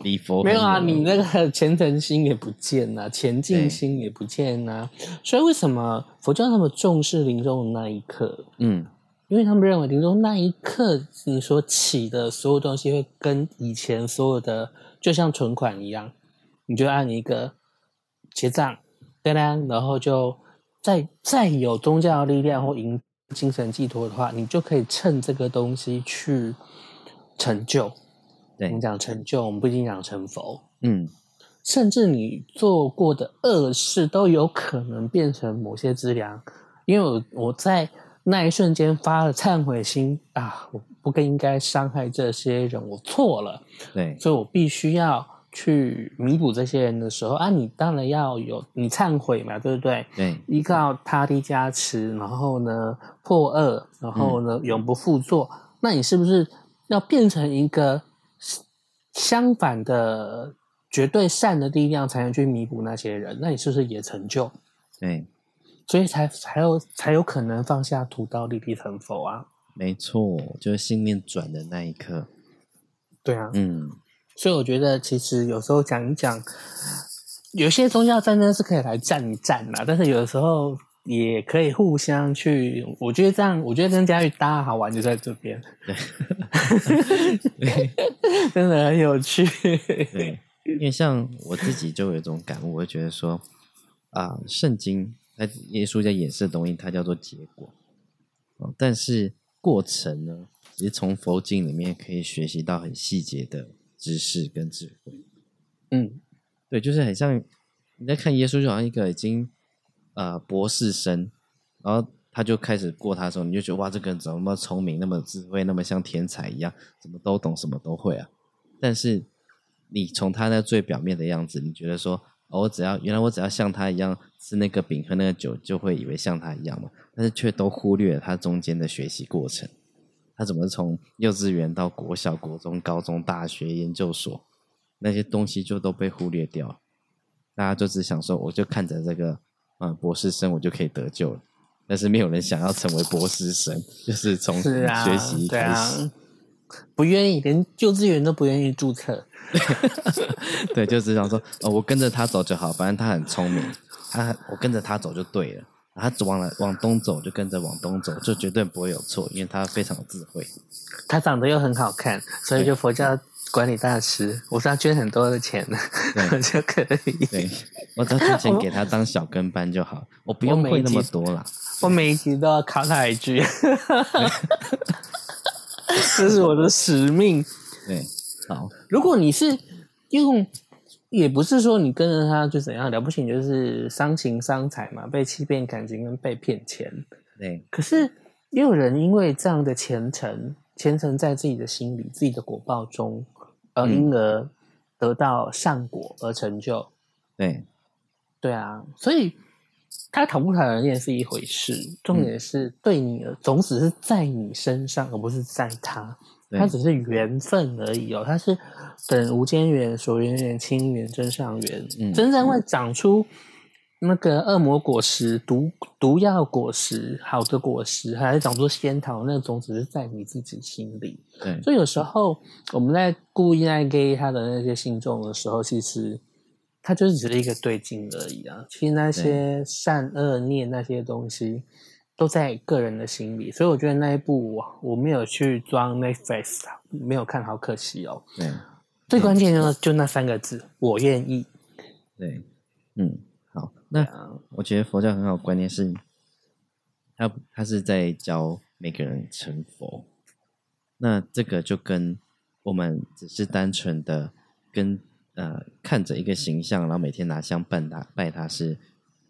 离佛没有啊，你那个虔诚心也不见了，前进心也不见了。所以为什么佛教那么重视临终的那一刻？嗯。因为他们认为，临终那一刻，你所起的所有东西会跟以前所有的，就像存款一样，你就按一个结账，当当，然后就再再有宗教力量或营精神寄托的话，你就可以趁这个东西去成就。对，你讲成就，我们不一定讲成佛。嗯，甚至你做过的恶事都有可能变成某些资粮，因为我我在。那一瞬间发了忏悔心啊！我不该应该伤害这些人，我错了。对，所以我必须要去弥补这些人的时候啊，你当然要有你忏悔嘛，对不对？对，依靠他的加持，然后呢破恶，然后呢永不复作。那你是不是要变成一个相反的绝对善的力量，才能去弥补那些人？那你是不是也成就？对。所以才才有才有可能放下屠刀立地成佛啊！没错，就是信念转的那一刻。对啊，嗯，所以我觉得其实有时候讲一讲，有些宗教战争是可以来战一战的，但是有的时候也可以互相去。我觉得这样，我觉得跟佳玉搭好玩就在这边，对，[LAUGHS] 真的很有趣。[LAUGHS] 对，因为像我自己就有一种感悟，我会觉得说啊，圣经。那耶稣在演示的东西，它叫做结果，但是过程呢，其实从佛经里面可以学习到很细节的知识跟智慧。嗯，对，就是很像你在看耶稣，就好像一个已经呃博士生，然后他就开始过他的时候，你就觉得哇，这个人怎么那么聪明，那么智慧，那么像天才一样，怎么都懂，什么都会啊？但是你从他那最表面的样子，你觉得说。哦我只要原来我只要像他一样吃那个饼喝那个酒，就会以为像他一样嘛。但是却都忽略了他中间的学习过程。他怎么从幼稚园到国小、国中、高中、大学、研究所那些东西就都被忽略掉？大家就只想说，我就看着这个嗯博士生，我就可以得救了。但是没有人想要成为博士生，[LAUGHS] 就是从学习开始，不愿意连幼稚园都不愿意注册。[LAUGHS] 对，就只想说，哦，我跟着他走就好，反正他很聪明，他我跟着他走就对了。他往了往东走，就跟着往东走，就绝对不会有错，因为他非常有智慧。他长得又很好看，所以就佛教管理大师，我是要捐很多的钱的，[LAUGHS] 就可以。对，[LAUGHS] 我只要捐钱给他当小跟班就好，我不用会那么多啦。我每一集都要考他一句，[LAUGHS] 这是我的使命。对。好，如果你是用，也不是说你跟着他就怎样了不起，就是伤情伤财嘛，被欺骗感情跟被骗钱。对，可是也有人因为这样的虔诚，虔诚在自己的心里、自己的果报中，而因而得到善果而成就。对，对啊，所以他讨不讨人厌是一回事，重点是对你的种子是在你身上，而不是在他。它只是缘分而已哦，它是等无间缘、所缘缘、亲缘、真上缘，真正会长出那个恶魔果实、毒毒药果实、好的果实，还是长出仙桃，那个种子是在你自己心里。对，所以有时候我们在故意在给他的那些信众的时候，其实他就是只是一个对镜而已啊。其实那些善恶念那些东西。都在个人的心里，所以我觉得那一部我我没有去装 Netflix，没有看好可惜哦。对，最关键的就那三个字，我愿意。对，嗯，好，那我觉得佛教很好，观念是，他他是在教每个人成佛。那这个就跟我们只是单纯的跟呃看着一个形象，然后每天拿香拜他拜他是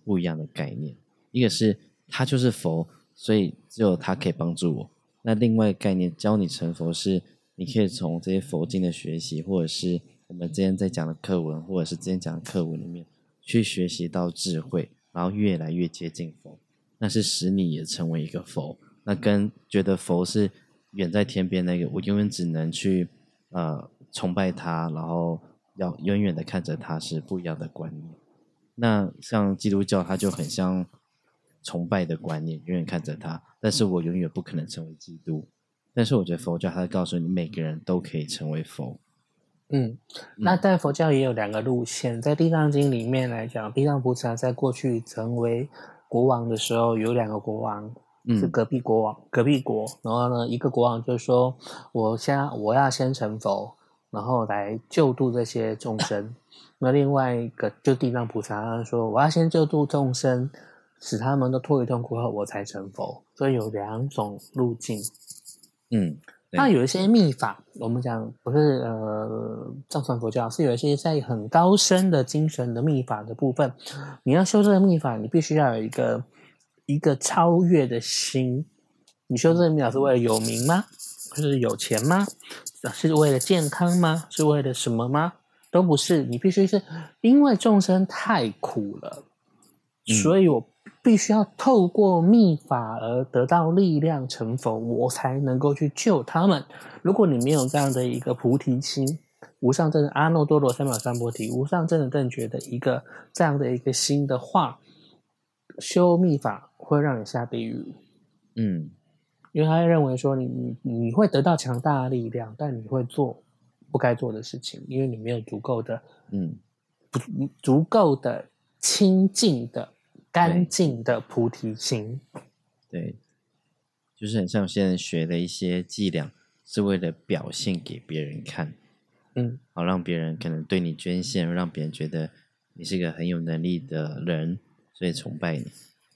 不一样的概念，一个是。他就是佛，所以只有他可以帮助我。那另外概念教你成佛是，你可以从这些佛经的学习，或者是我们之前在讲的课文，或者是之前讲的课文里面去学习到智慧，然后越来越接近佛，那是使你也成为一个佛。那跟觉得佛是远在天边那个，我永远只能去呃崇拜他，然后要远远的看着他是不一样的观念。那像基督教，它就很像。崇拜的观念，永远看着他，但是我永远不可能成为基督。但是我觉得佛教，它告诉你，每个人都可以成为佛。嗯，那在佛教也有两个路线，在《地藏经》里面来讲，地藏菩萨在过去成为国王的时候，有两个国王是隔壁国王、隔壁国。然后呢，一个国王就说：“我先我要先成佛，然后来救度这些众生。[COUGHS] ”那另外一个就地藏菩萨他说：“我要先救度众生。”使他们都脱离痛苦后，我才成佛。所以有两种路径。嗯，那有一些秘法，我们讲不是呃藏传佛教，是有一些在很高深的精神的秘法的部分。你要修这个秘法，你必须要有一个一个超越的心。你修这个秘法是为了有名吗？是有钱吗？是为了健康吗？是为了什么吗？都不是。你必须是因为众生太苦了，所以我。必须要透过秘法而得到力量成佛，我才能够去救他们。如果你没有这样的一个菩提心，无上正阿耨多罗三藐三菩提，无上正的正觉的一个这样的一个心的话，修秘法会让你下地狱。嗯，因为他认为说你你你会得到强大的力量，但你会做不该做的事情，因为你没有足够的嗯不足够的清净的。干净的菩提心，对，就是很像有些人学的一些伎俩，是为了表现给别人看，嗯，好让别人可能对你捐献，让别人觉得你是一个很有能力的人，所以崇拜你，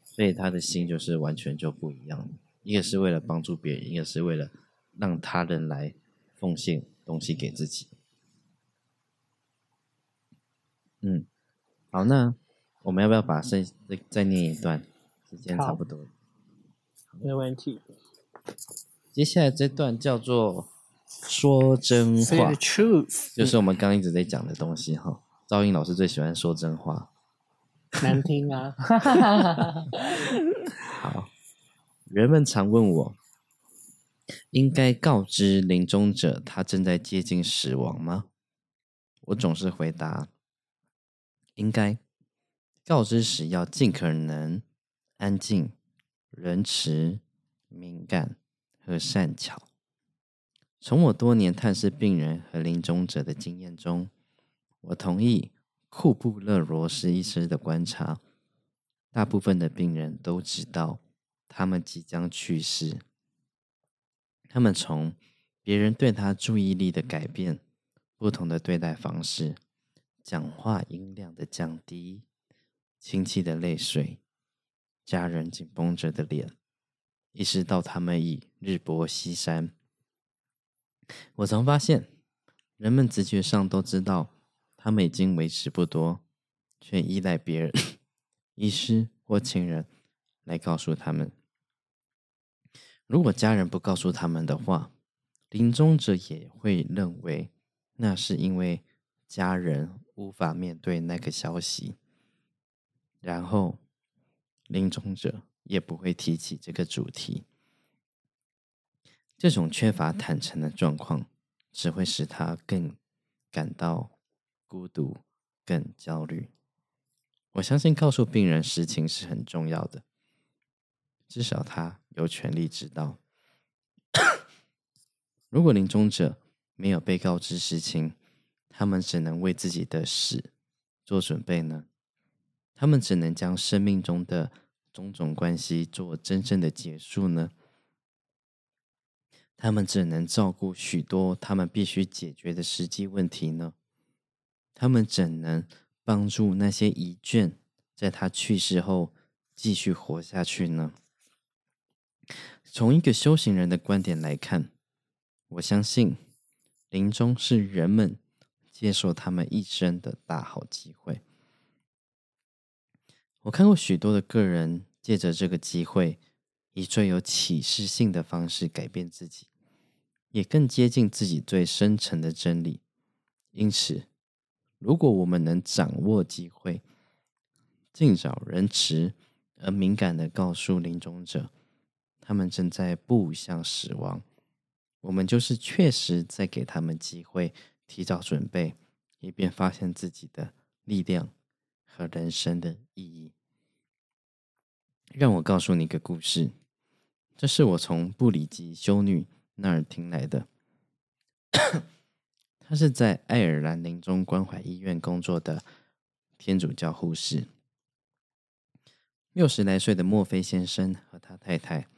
所以他的心就是完全就不一样一个是为了帮助别人，一个是为了让他人来奉献东西给自己。嗯，好，那。我们要不要把剩再再念一段？时间差不多，没问题。接下来这段叫做说真话，就是我们刚一直在讲的东西哈。赵英老师最喜欢说真话，难听啊！[LAUGHS] 好，人们常问我，应该告知临终者他正在接近死亡吗？我总是回答，应该。告知时要尽可能安静、仁慈、敏感和善巧。从我多年探视病人和临终者的经验中，我同意库布勒罗斯医师的观察：大部分的病人都知道他们即将去世。他们从别人对他注意力的改变、不同的对待方式、讲话音量的降低。亲戚的泪水，家人紧绷着的脸，意识到他们已日薄西山。我曾发现，人们直觉上都知道，他们已经维持不多，却依赖别人、医师或亲人来告诉他们。如果家人不告诉他们的话，临终者也会认为那是因为家人无法面对那个消息，然后临终者也不会提起这个主题。这种缺乏坦诚的状况，只会使他更感到孤独、更焦虑。我相信告诉病人实情是很重要的，至少他有权利知道。如果临终者没有被告知实情，他们只能为自己的死做准备呢？他们只能将生命中的种种关系做真正的结束呢？他们只能照顾许多他们必须解决的实际问题呢？他们怎能帮助那些遗眷在他去世后继续活下去呢？从一个修行人的观点来看。我相信，临终是人们接受他们一生的大好机会。我看过许多的个人借着这个机会，以最有启示性的方式改变自己，也更接近自己最深层的真理。因此，如果我们能掌握机会，尽早仁慈而敏感的告诉临终者，他们正在步向死亡。我们就是确实在给他们机会，提早准备，以便发现自己的力量和人生的意义。让我告诉你一个故事，这是我从布里吉修女那儿听来的。[COUGHS] 她是在爱尔兰临终关怀医院工作的天主教护士。六十来岁的墨菲先生和他太太。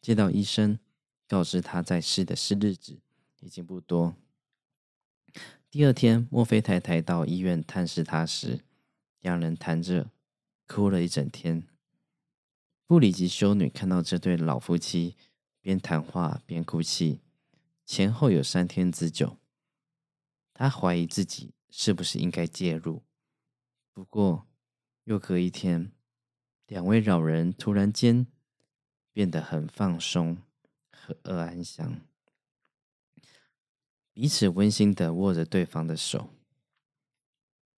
接到医生告知他在世的是日子已经不多。第二天，墨菲太太到医院探视他时，两人谈着，哭了一整天。布里吉修女看到这对老夫妻边谈话边哭泣，前后有三天之久。她怀疑自己是不是应该介入。不过，又隔一天，两位老人突然间。变得很放松和安详，彼此温馨的握着对方的手。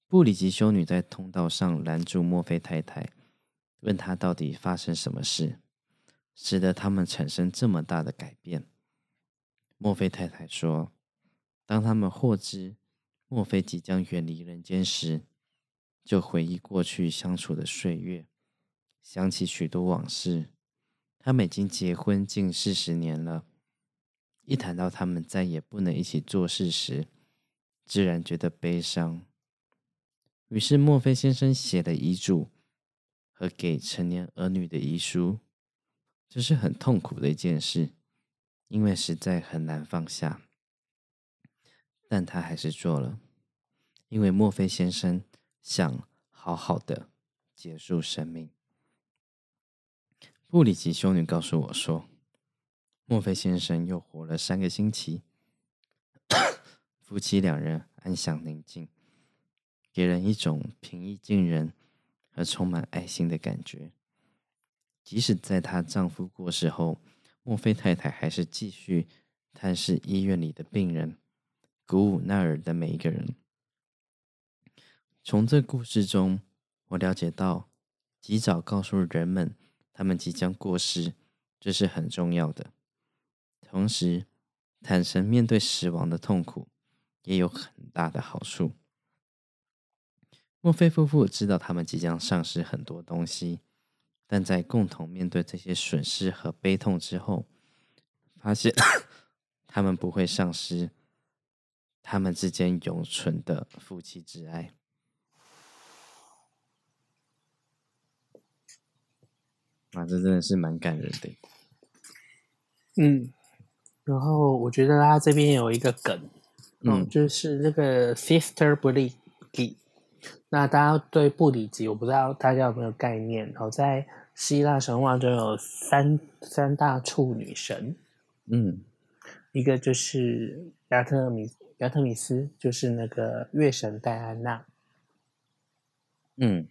布里吉修女在通道上拦住墨菲太太，问她到底发生什么事，使得他们产生这么大的改变。墨菲太太说：“当他们获知墨菲即将远离人间时，就回忆过去相处的岁月，想起许多往事。”他们已经结婚近四十年了，一谈到他们再也不能一起做事时，自然觉得悲伤。于是，墨菲先生写了遗嘱和给成年儿女的遗书，这是很痛苦的一件事，因为实在很难放下。但他还是做了，因为墨菲先生想好好的结束生命。布里吉修女告诉我说：“墨菲先生又活了三个星期，[COUGHS] 夫妻两人安详宁静，给人一种平易近人和充满爱心的感觉。即使在她丈夫过世后，墨菲太太还是继续探视医院里的病人，鼓舞那儿的每一个人。从这故事中，我了解到，及早告诉人们。”他们即将过世，这是很重要的。同时，坦诚面对死亡的痛苦也有很大的好处。墨菲夫妇知道他们即将丧失很多东西，但在共同面对这些损失和悲痛之后，发现 [COUGHS] 他们不会丧失他们之间永存的夫妻之爱。啊，这真的是蛮感人的。嗯，然后我觉得他这边有一个梗，嗯，就是那个 Sister 布里吉。那大家对布里吉，我不知道大家有没有概念？然后在希腊神话中有三三大处女神，嗯，一个就是亚特米亚特米斯，就是那个月神戴安娜，嗯，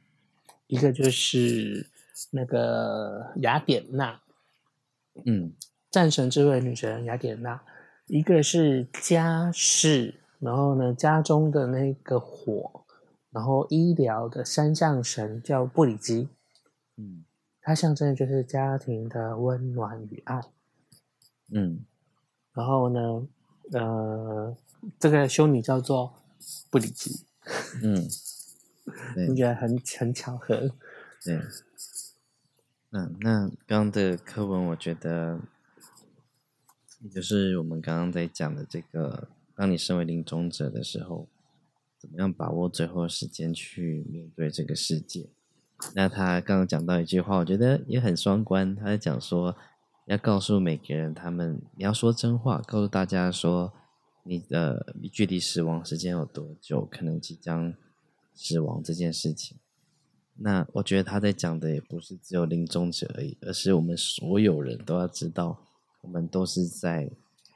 一个就是那个雅典娜，嗯，战神之位女神雅典娜，一个是家事，然后呢家中的那个火，然后医疗的三将神叫布里基，嗯，它象征的就是家庭的温暖与爱。嗯，然后呢，呃，这个修女叫做布里基，嗯，[LAUGHS] 对你觉得很很巧合？对。嗯，那刚刚的课文，我觉得，也就是我们刚刚在讲的这个，当你身为临终者的时候，怎么样把握最后时间去面对这个世界？那他刚刚讲到一句话，我觉得也很双关。他在讲说，要告诉每个人，他们你要说真话，告诉大家说，你的距离死亡时间有多久，可能即将死亡这件事情。那我觉得他在讲的也不是只有临终者而已，而是我们所有人都要知道，我们都是在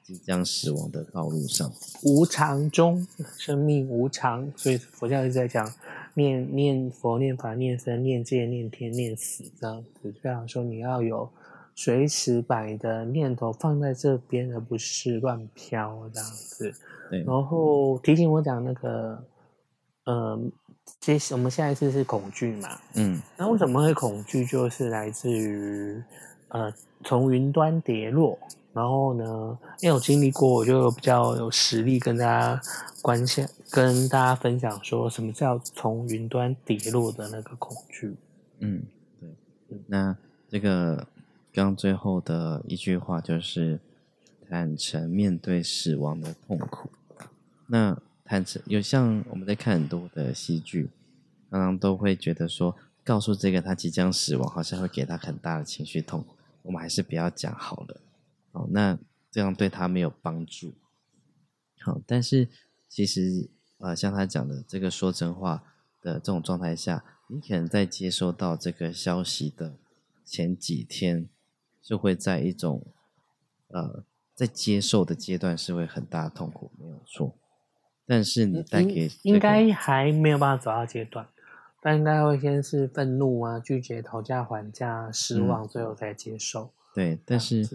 即将死亡的道路上。无常中，生命无常，所以佛教一直在讲念念佛、念法、念僧、念戒、念天、念死这样子。这样说，你要有随时把你的念头放在这边，而不是乱飘这样子。对，然后提醒我讲那个，呃，接我们下一次是恐惧嘛？嗯那为什么会恐惧？就是来自于呃，从云端跌落。然后呢，因为我经历过，我就比较有实力跟大家关心，跟大家分享说什么叫从云端跌落的那个恐惧。嗯，对。那这个刚最后的一句话就是坦诚面对死亡的痛苦。那坦诚有像我们在看很多的戏剧，常常都会觉得说，告诉这个他即将死亡，好像会给他很大的情绪痛苦。我们还是不要讲好了。哦，那这样对他没有帮助。好，但是其实呃，像他讲的这个说真话的这种状态下，你可能在接收到这个消息的前几天，就会在一种呃在接受的阶段是会很大的痛苦，没有错。但是你带给、这个、应该还没有办法走到阶段，但应该会先是愤怒啊、拒绝、讨价还价、失望，最后再接受。对，但是。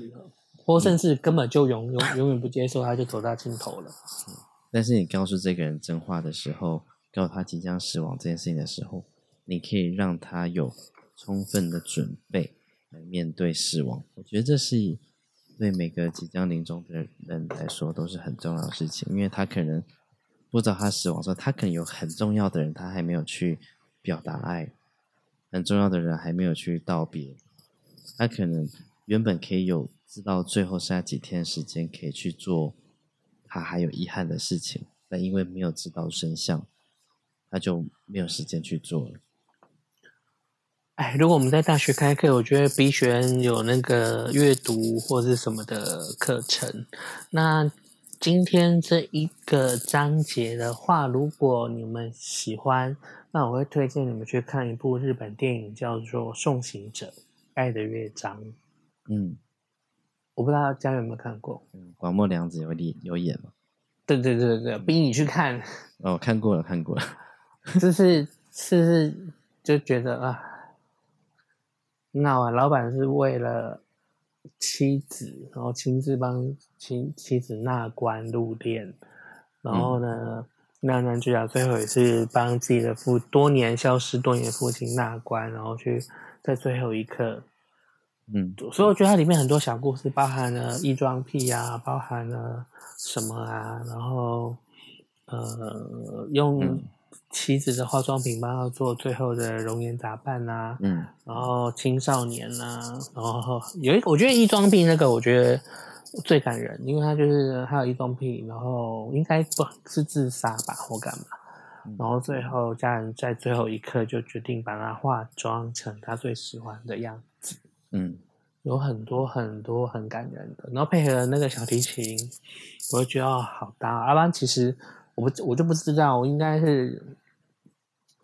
或甚至根本就永永永远不接受，他就走到尽头了。但是你告诉这个人真话的时候，告诉他即将死亡这件事情的时候，你可以让他有充分的准备来面对死亡。我觉得这是对每个即将临终的人来说都是很重要的事情，因为他可能不知道他死亡的时候，他可能有很重要的人，他还没有去表达爱，很重要的人还没有去道别，他可能原本可以有。知道最后剩下几天时间可以去做他还有遗憾的事情，但因为没有知道真相，他就没有时间去做了。哎，如果我们在大学开课，我觉得 B 学员有那个阅读或是什么的课程。那今天这一个章节的话，如果你们喜欢，那我会推荐你们去看一部日本电影，叫做《送行者：爱的乐章》。嗯。我不知道家人有没有看过，嗯，广末凉子有演有演吗？对对对对，逼你去看。哦，看过了，看过了。[LAUGHS] 就是是是就觉得啊，那啊，老板是为了妻子，然后亲自帮妻妻子纳官入殓，然后呢，那男主角最后也是帮自己的父多年消失多年的父亲纳官，然后去在最后一刻。嗯，所以我觉得它里面很多小故事，包含了异装癖啊，包含了什么啊，然后呃，用妻子的化妆品帮他做最后的容颜打扮啊，嗯，然后青少年啊，然后有一个我觉得异装癖那个我觉得最感人，因为他就是他有异装癖，然后应该不是自杀吧或干嘛，然后最后家人在最后一刻就决定把他化妆成他最喜欢的样子。嗯，有很多很多很感人的，然后配合那个小提琴，我就觉得哦，好搭。要不然其实我不我就不知道，我应该是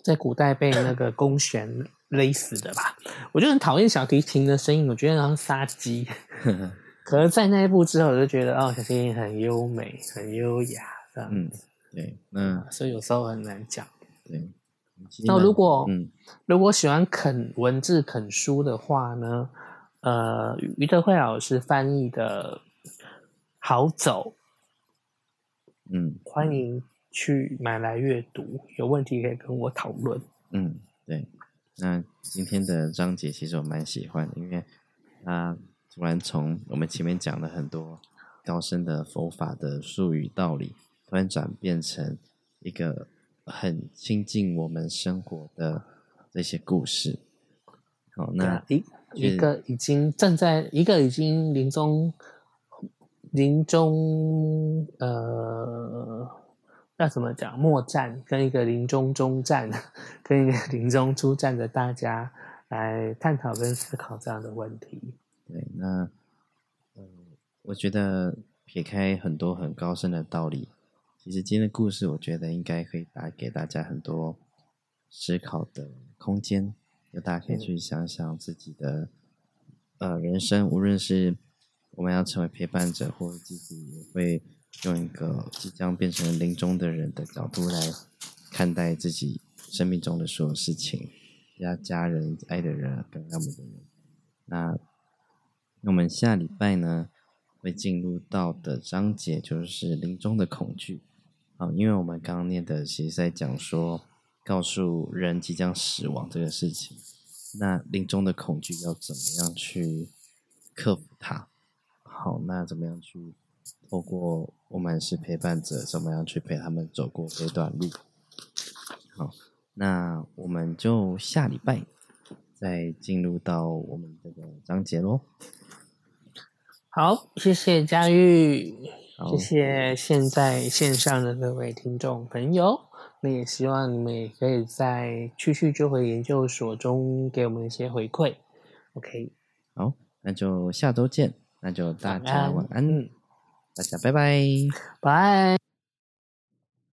在古代被那个弓弦勒死的吧？我就很讨厌小提琴的声音，我觉得像杀鸡。可是，在那一步之后，我就觉得哦，小提琴很优美，很优雅，这样子。对，嗯所以有时候很难讲。对。那如果嗯，如果喜欢啃文字、啃书的话呢？呃，于德惠老师翻译的《好走》，嗯，欢迎去买来阅读。有问题可以跟我讨论。嗯，对。那今天的章节其实我蛮喜欢的，因为他突然从我们前面讲了很多高深的佛法的术语道理，突然转变成一个很亲近我们生活的这些故事。好，那一。一个已经正在，一个已经临终，临终呃，要怎么讲？末战跟一个临终终战，[LAUGHS] 跟一个临终出战的大家来探讨跟思考这样的问题。对，那嗯，我觉得撇开很多很高深的道理，其实今天的故事，我觉得应该可以带给大家很多思考的空间。就大家可以去想想自己的，呃，人生，无论是我们要成为陪伴者，或者自己也会用一个即将变成临终的人的角度来看待自己生命中的所有事情，家家人、爱的人、跟他们的人。那我们下礼拜呢，会进入到的章节就是临终的恐惧。啊，因为我们刚刚念的其实在讲说。告诉人即将死亡这个事情，那临终的恐惧要怎么样去克服它？好，那怎么样去透过我们是陪伴者，怎么样去陪他们走过这段路？好，那我们就下礼拜再进入到我们这个章节喽。好，谢谢佳玉，谢谢现在线上的各位听众朋友。那也希望你们也可以在去去就回研究所中给我们一些回馈。OK，好，那就下周见，那就大家晚安，大家拜拜，拜。